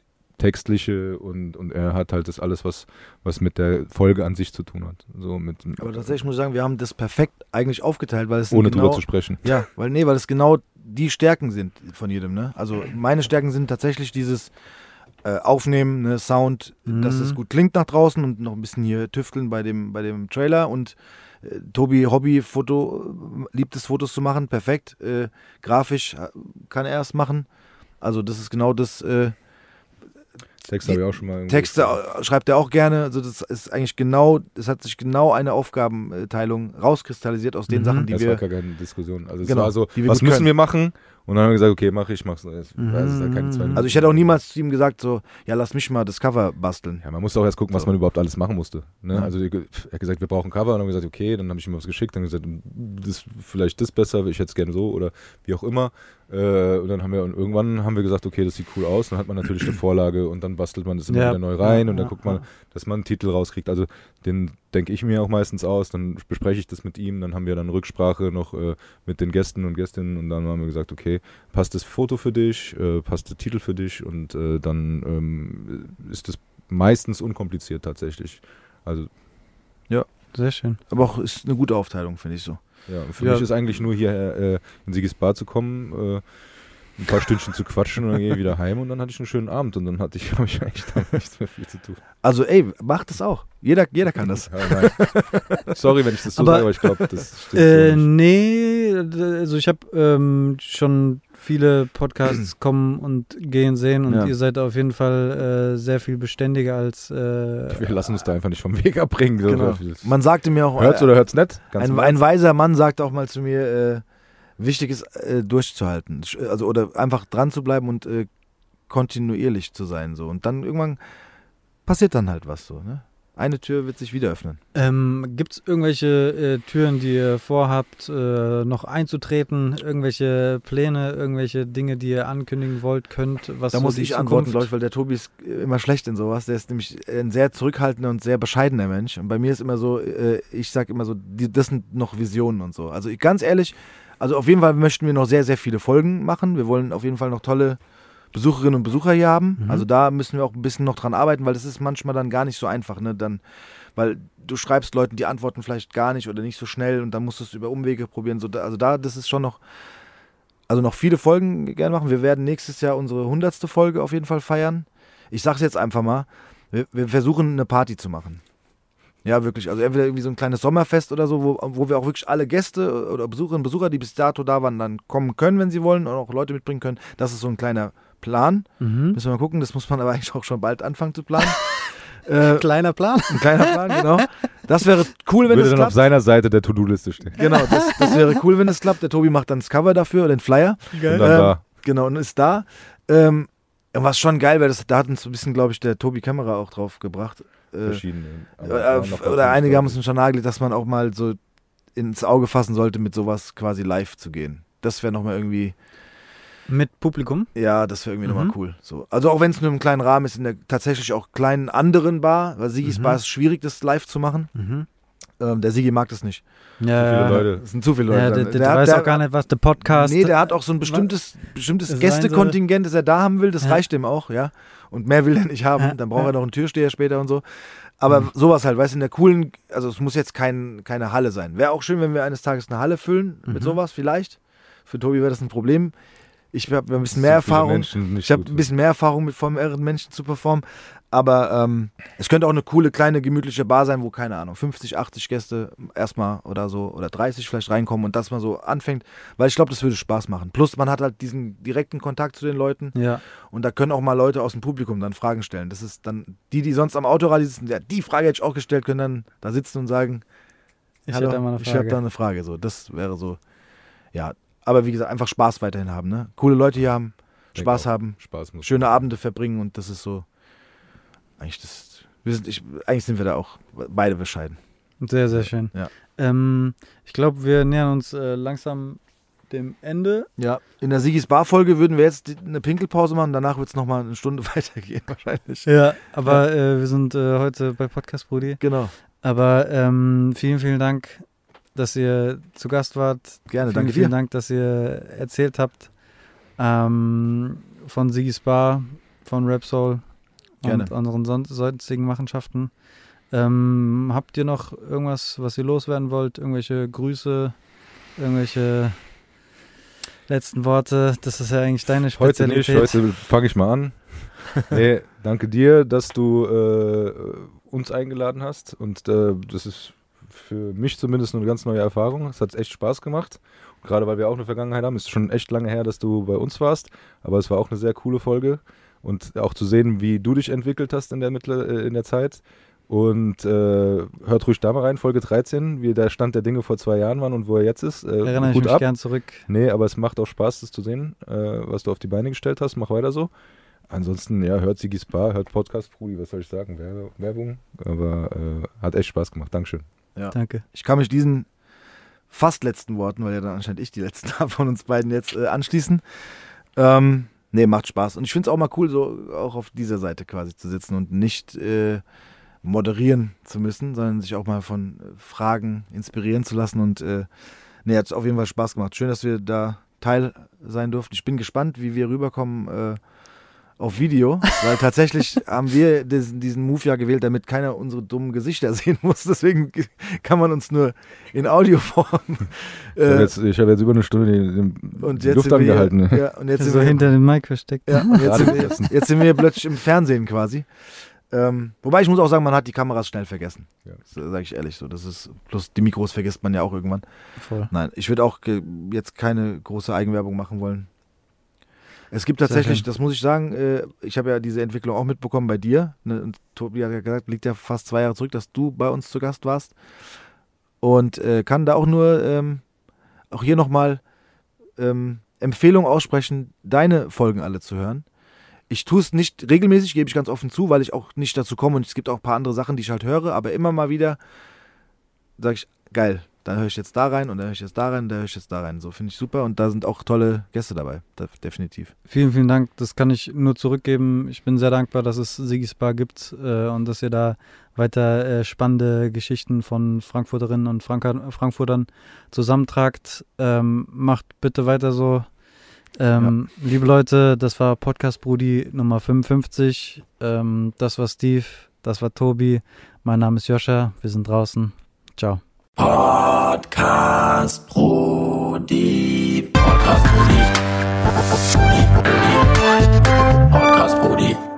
textliche und, und er hat halt das alles, was, was mit der Folge an sich zu tun hat. So mit, Aber tatsächlich muss ich sagen, wir haben das perfekt eigentlich aufgeteilt, weil es ohne genau, drüber zu sprechen. Ja, weil nee, weil es genau die Stärken sind von jedem, ne? Also meine Stärken sind tatsächlich dieses äh, Aufnehmen, ne, Sound, dass Mhm. es gut klingt nach draußen und noch ein bisschen hier tüfteln bei dem, bei dem Trailer und äh, Tobi Hobby Foto äh, liebt es Fotos zu machen, perfekt. Äh, grafisch äh, kann er es machen. Also das ist genau das äh, Texte habe ich auch schon mal. Texte gesehen. schreibt er auch gerne. Also das ist eigentlich genau, es hat sich genau eine Aufgabenteilung rauskristallisiert aus den Mhm. Sachen, die Das war wir. gar keine Diskussion. Also es Genau, war so, was müssen können. wir machen? Und dann haben wir gesagt, okay, mach ich, mach's. Es Mhm. halt Also ich hätte auch niemals zu ihm gesagt, so, ja, lass mich mal das Cover basteln. Ja, man musste auch erst gucken, was So. man überhaupt alles machen musste. Ne? Ja. Also er hat gesagt, wir brauchen Cover und dann haben wir gesagt, okay, dann habe ich ihm was geschickt, dann gesagt, das vielleicht das besser, ich hätte es gerne so oder wie auch immer. Äh, und dann haben wir und irgendwann haben wir gesagt, okay, das sieht cool aus. Dann hat man natürlich eine Vorlage und dann bastelt man das immer Ja. wieder neu rein und dann Ja, guckt man, ja. dass man einen Titel rauskriegt. Also den denke ich mir auch meistens aus, dann bespreche ich das mit ihm, dann haben wir dann Rücksprache noch äh, mit den Gästen und Gästinnen und dann haben wir gesagt, okay, passt das Foto für dich, äh, passt der Titel für dich und äh, dann ähm, ist das meistens unkompliziert tatsächlich. Also Sehr schön. Aber auch ist eine gute Aufteilung, finde ich so. Ja, für Ja. mich ist eigentlich nur hier äh, in Sigis Bar zu kommen, äh, ein paar Stündchen zu quatschen und dann gehe ich wieder heim und dann hatte ich einen schönen Abend und dann hatte ich, habe ich eigentlich da nichts mehr viel zu tun. Also ey, macht das auch. Jeder, jeder kann das. Ja. Sorry, wenn ich das so Aber, sage, aber ich glaube, das stimmt Äh, so nicht. nee, also ich habe ähm, schon viele Podcasts kommen und gehen sehen und Ja. ihr seid auf jeden Fall äh, sehr viel beständiger als äh, Wir lassen uns da einfach nicht vom Weg abbringen. Genau. Man sagte mir auch, Hört's äh, oder hört's nicht? Ganz ein, ein weiser Mann sagte auch mal zu mir, äh, wichtig ist, äh, durchzuhalten. Also, oder einfach dran zu bleiben und äh, kontinuierlich zu sein. So. Und dann irgendwann passiert dann halt was so. Ne? eine Tür wird sich wieder öffnen. Ähm, Gibt es irgendwelche äh, Türen, die ihr vorhabt, äh, noch einzutreten? Irgendwelche Pläne, irgendwelche Dinge, die ihr ankündigen wollt, könnt? Was da so muss ich Zukunft- antworten, glaube ich, weil der Tobi ist äh, immer schlecht in sowas. Der ist nämlich ein sehr zurückhaltender und sehr bescheidener Mensch. Und bei mir ist immer so, äh, ich sage immer so, die, das sind noch Visionen und so. Also ich, ganz ehrlich, also auf jeden Fall möchten wir noch sehr, sehr viele Folgen machen. Wir wollen auf jeden Fall noch tolle Besucherinnen und Besucher hier haben. Mhm. Also da müssen wir auch ein bisschen noch dran arbeiten, weil das ist manchmal dann gar nicht so einfach, ne? Dann, weil du schreibst Leuten, die antworten vielleicht gar nicht oder nicht so schnell und dann musst du es über Umwege probieren. So, da, also da, das ist schon noch, also noch viele Folgen gerne machen. Wir werden nächstes Jahr unsere hundertste Folge auf jeden Fall feiern. Ich sag's jetzt einfach mal, wir, wir versuchen eine Party zu machen. Ja, wirklich. Also entweder irgendwie so ein kleines Sommerfest oder so, wo, wo wir auch wirklich alle Gäste oder Besucherinnen und Besucher, die bis dato da waren, dann kommen können, wenn sie wollen und auch Leute mitbringen können. Das ist so ein kleiner Plan. Mhm. Müssen wir mal gucken. Das muss man aber eigentlich auch schon bald anfangen zu planen. äh, Kleiner Plan. ein kleiner Plan, genau. Das wäre cool, wenn Würde es dann auf klappt. seiner Seite der To-Do-Liste stehen. Genau, das, das wäre cool, wenn es klappt. Der Tobi macht dann das Cover dafür oder den Flyer. Und dann Ähm, da. Genau, und ist da. Ähm, und was schon geil wäre, das, da hat uns so ein bisschen, glaube ich, der Tobi Kamera auch drauf gebracht. Äh, Verschiedene. äh, oder einige haben es schon nagelegt, dass man auch mal so ins Auge fassen sollte, mit sowas quasi live zu gehen. Das wäre nochmal irgendwie, Mit Publikum. ja, das wäre irgendwie Mhm. nochmal cool. So. Also auch wenn es nur im kleinen Rahmen ist, in der tatsächlich auch kleinen anderen Bar, weil Sigis Mhm. Bar ist schwierig, das live zu machen. Mhm. Ähm, der Sigi mag das nicht. Ja, viele ja. Leute. Das sind zu viele Leute. Ja, der, der, Der hat- weiß der- auch gar nicht, was der Podcast Nee, der hat auch so ein bestimmtes, bestimmtes Gästekontingent, das er da haben will. Das Ja. reicht ihm auch, ja. Und mehr will er nicht haben. Dann braucht er noch einen Türsteher später und so. Aber Mhm. sowas halt, weißt du, in der coolen, also es muss jetzt kein, keine Halle sein. Wäre auch schön, wenn wir eines Tages eine Halle füllen mit Mhm. sowas, vielleicht. Für Tobi wäre das ein Problem. Ich habe ein bisschen mehr Erfahrung. Ich habe ein bisschen mehr Erfahrung mit vor mehreren Menschen zu performen. Aber ähm, es könnte auch eine coole, kleine, gemütliche Bar sein, wo, keine Ahnung, 50, 80 Gäste erstmal oder so oder 30 vielleicht reinkommen und das mal so anfängt. Weil ich glaube, das würde Spaß machen. Plus, man hat halt diesen direkten Kontakt zu den Leuten Ja. und da können auch mal Leute aus dem Publikum dann Fragen stellen. Das ist dann, die, die sonst am Autoradio sitzen, ja, die Frage hätte ich auch gestellt, können dann da sitzen und sagen, Ich hätte da mal eine ich habe Frage. da eine Frage. So, das wäre so, ja. Aber wie gesagt, einfach Spaß weiterhin haben, ne? Coole Leute hier haben, Spaß haben, Spaß schöne Abende verbringen und das ist so, eigentlich das, wir sind, ich, eigentlich sind wir da auch beide bescheiden. Sehr, sehr schön. Ja. Ähm, ich glaube, wir nähern uns äh, langsam dem Ende. Ja, in der Sigis Bar-Folge würden wir jetzt die- eine Pinkelpause machen, danach wird es nochmal eine Stunde weitergehen wahrscheinlich. Ja, aber äh, wir sind äh, heute bei Podcast Brudi. Genau, Aber ähm, vielen, vielen Dank, dass ihr zu Gast wart. gerne, vielen, danke vielen dir. Dank, dass ihr erzählt habt ähm, von Sigis Bar, von Rapsoul Gerne. und unseren son sonstigen Machenschaften. Ähm, habt ihr noch irgendwas, was ihr loswerden wollt? Irgendwelche Grüße, irgendwelche letzten Worte? Das ist ja eigentlich deine Heute nicht, Spezialität. heute fange ich mal an. nee, danke dir, dass du äh, uns eingeladen hast. Und äh, das ist für mich zumindest eine ganz neue Erfahrung. Es hat echt Spaß gemacht. Gerade weil wir auch eine Vergangenheit haben. Es ist schon echt lange her, dass du bei uns warst. Aber es war auch eine sehr coole Folge. Und auch zu sehen, wie du dich entwickelt hast in der, Mittler, äh, in der Zeit. Und äh, hört ruhig da mal rein, Folge 13, wie der Stand der Dinge vor zwei Jahren war und wo er jetzt ist. Äh, Erinnere ich mich ab. gern zurück. Nee, aber es macht auch Spaß, das zu sehen, äh, was du auf die Beine gestellt hast. Mach weiter so. Ansonsten, ja, hört Sigis Bar, hört Podcast Brudi, was soll ich sagen? Werbung. Aber äh, hat echt Spaß gemacht. Dankeschön. Danke. Ich kann mich diesen fast letzten Worten, weil ja dann anscheinend ich die letzten habe von uns beiden jetzt äh, anschließen. Ähm, nee, macht Spaß. Und ich finde es auch mal cool, so auch auf dieser Seite quasi zu sitzen und nicht äh, moderieren zu müssen, sondern sich auch mal von äh, Fragen inspirieren zu lassen. Und äh, nee, hat auf jeden Fall Spaß gemacht. Schön, dass wir da Teil sein durften. Ich bin gespannt, wie wir rüberkommen äh, auf Video, weil tatsächlich haben wir diesen, diesen Move ja gewählt, damit keiner unsere dummen Gesichter sehen muss. Deswegen kann man uns nur in Audioform. Ich habe Äh, jetzt, ich hab jetzt über eine Stunde und jetzt Luft sind wir, angehalten. ne? Ja, und jetzt sind so wir, hinter dem Mic versteckt. ja, jetzt, sind wir, jetzt sind wir plötzlich im Fernsehen quasi. Ähm, wobei ich muss auch sagen, man hat die Kameras schnell vergessen. Ja. Das sage ich ehrlich so. Das ist, plus die Mikros vergisst man ja auch irgendwann. Voll. Nein, ich würde auch jetzt keine große Eigenwerbung machen wollen. Es gibt tatsächlich, das muss ich sagen, äh, ich habe ja diese Entwicklung auch mitbekommen bei dir. Ne? Und Tobi hat ja gesagt, liegt ja fast zwei Jahre zurück, dass du bei uns zu Gast warst. Und äh, kann da auch nur, ähm, auch hier nochmal ähm, Empfehlung aussprechen, deine Folgen alle zu hören. ich tue es nicht regelmäßig, gebe ich ganz offen zu, weil ich auch nicht dazu komme und es gibt auch ein paar andere Sachen, die ich halt höre, aber immer mal wieder sage ich, geil, dann höre ich jetzt da rein und dann höre ich jetzt da rein, dann höre ich jetzt da rein. So finde ich super und da sind auch tolle Gäste dabei, definitiv. Vielen, vielen Dank. Das kann ich nur zurückgeben. Ich bin sehr dankbar, dass es Sigis Bar gibt äh, und dass ihr da weiter äh, spannende Geschichten von Frankfurterinnen und Frank Frankfurtern zusammentragt. Ähm, macht bitte weiter so. Ähm, ja. Liebe Leute, das war Podcast Brudi Nummer 55. Ähm, das war Steve, das war Tobi. Mein Name ist Joscha. Wir sind draußen. Ciao. Podcast Brody. Podcast Brody. Podcast Brody. Podcast Brody.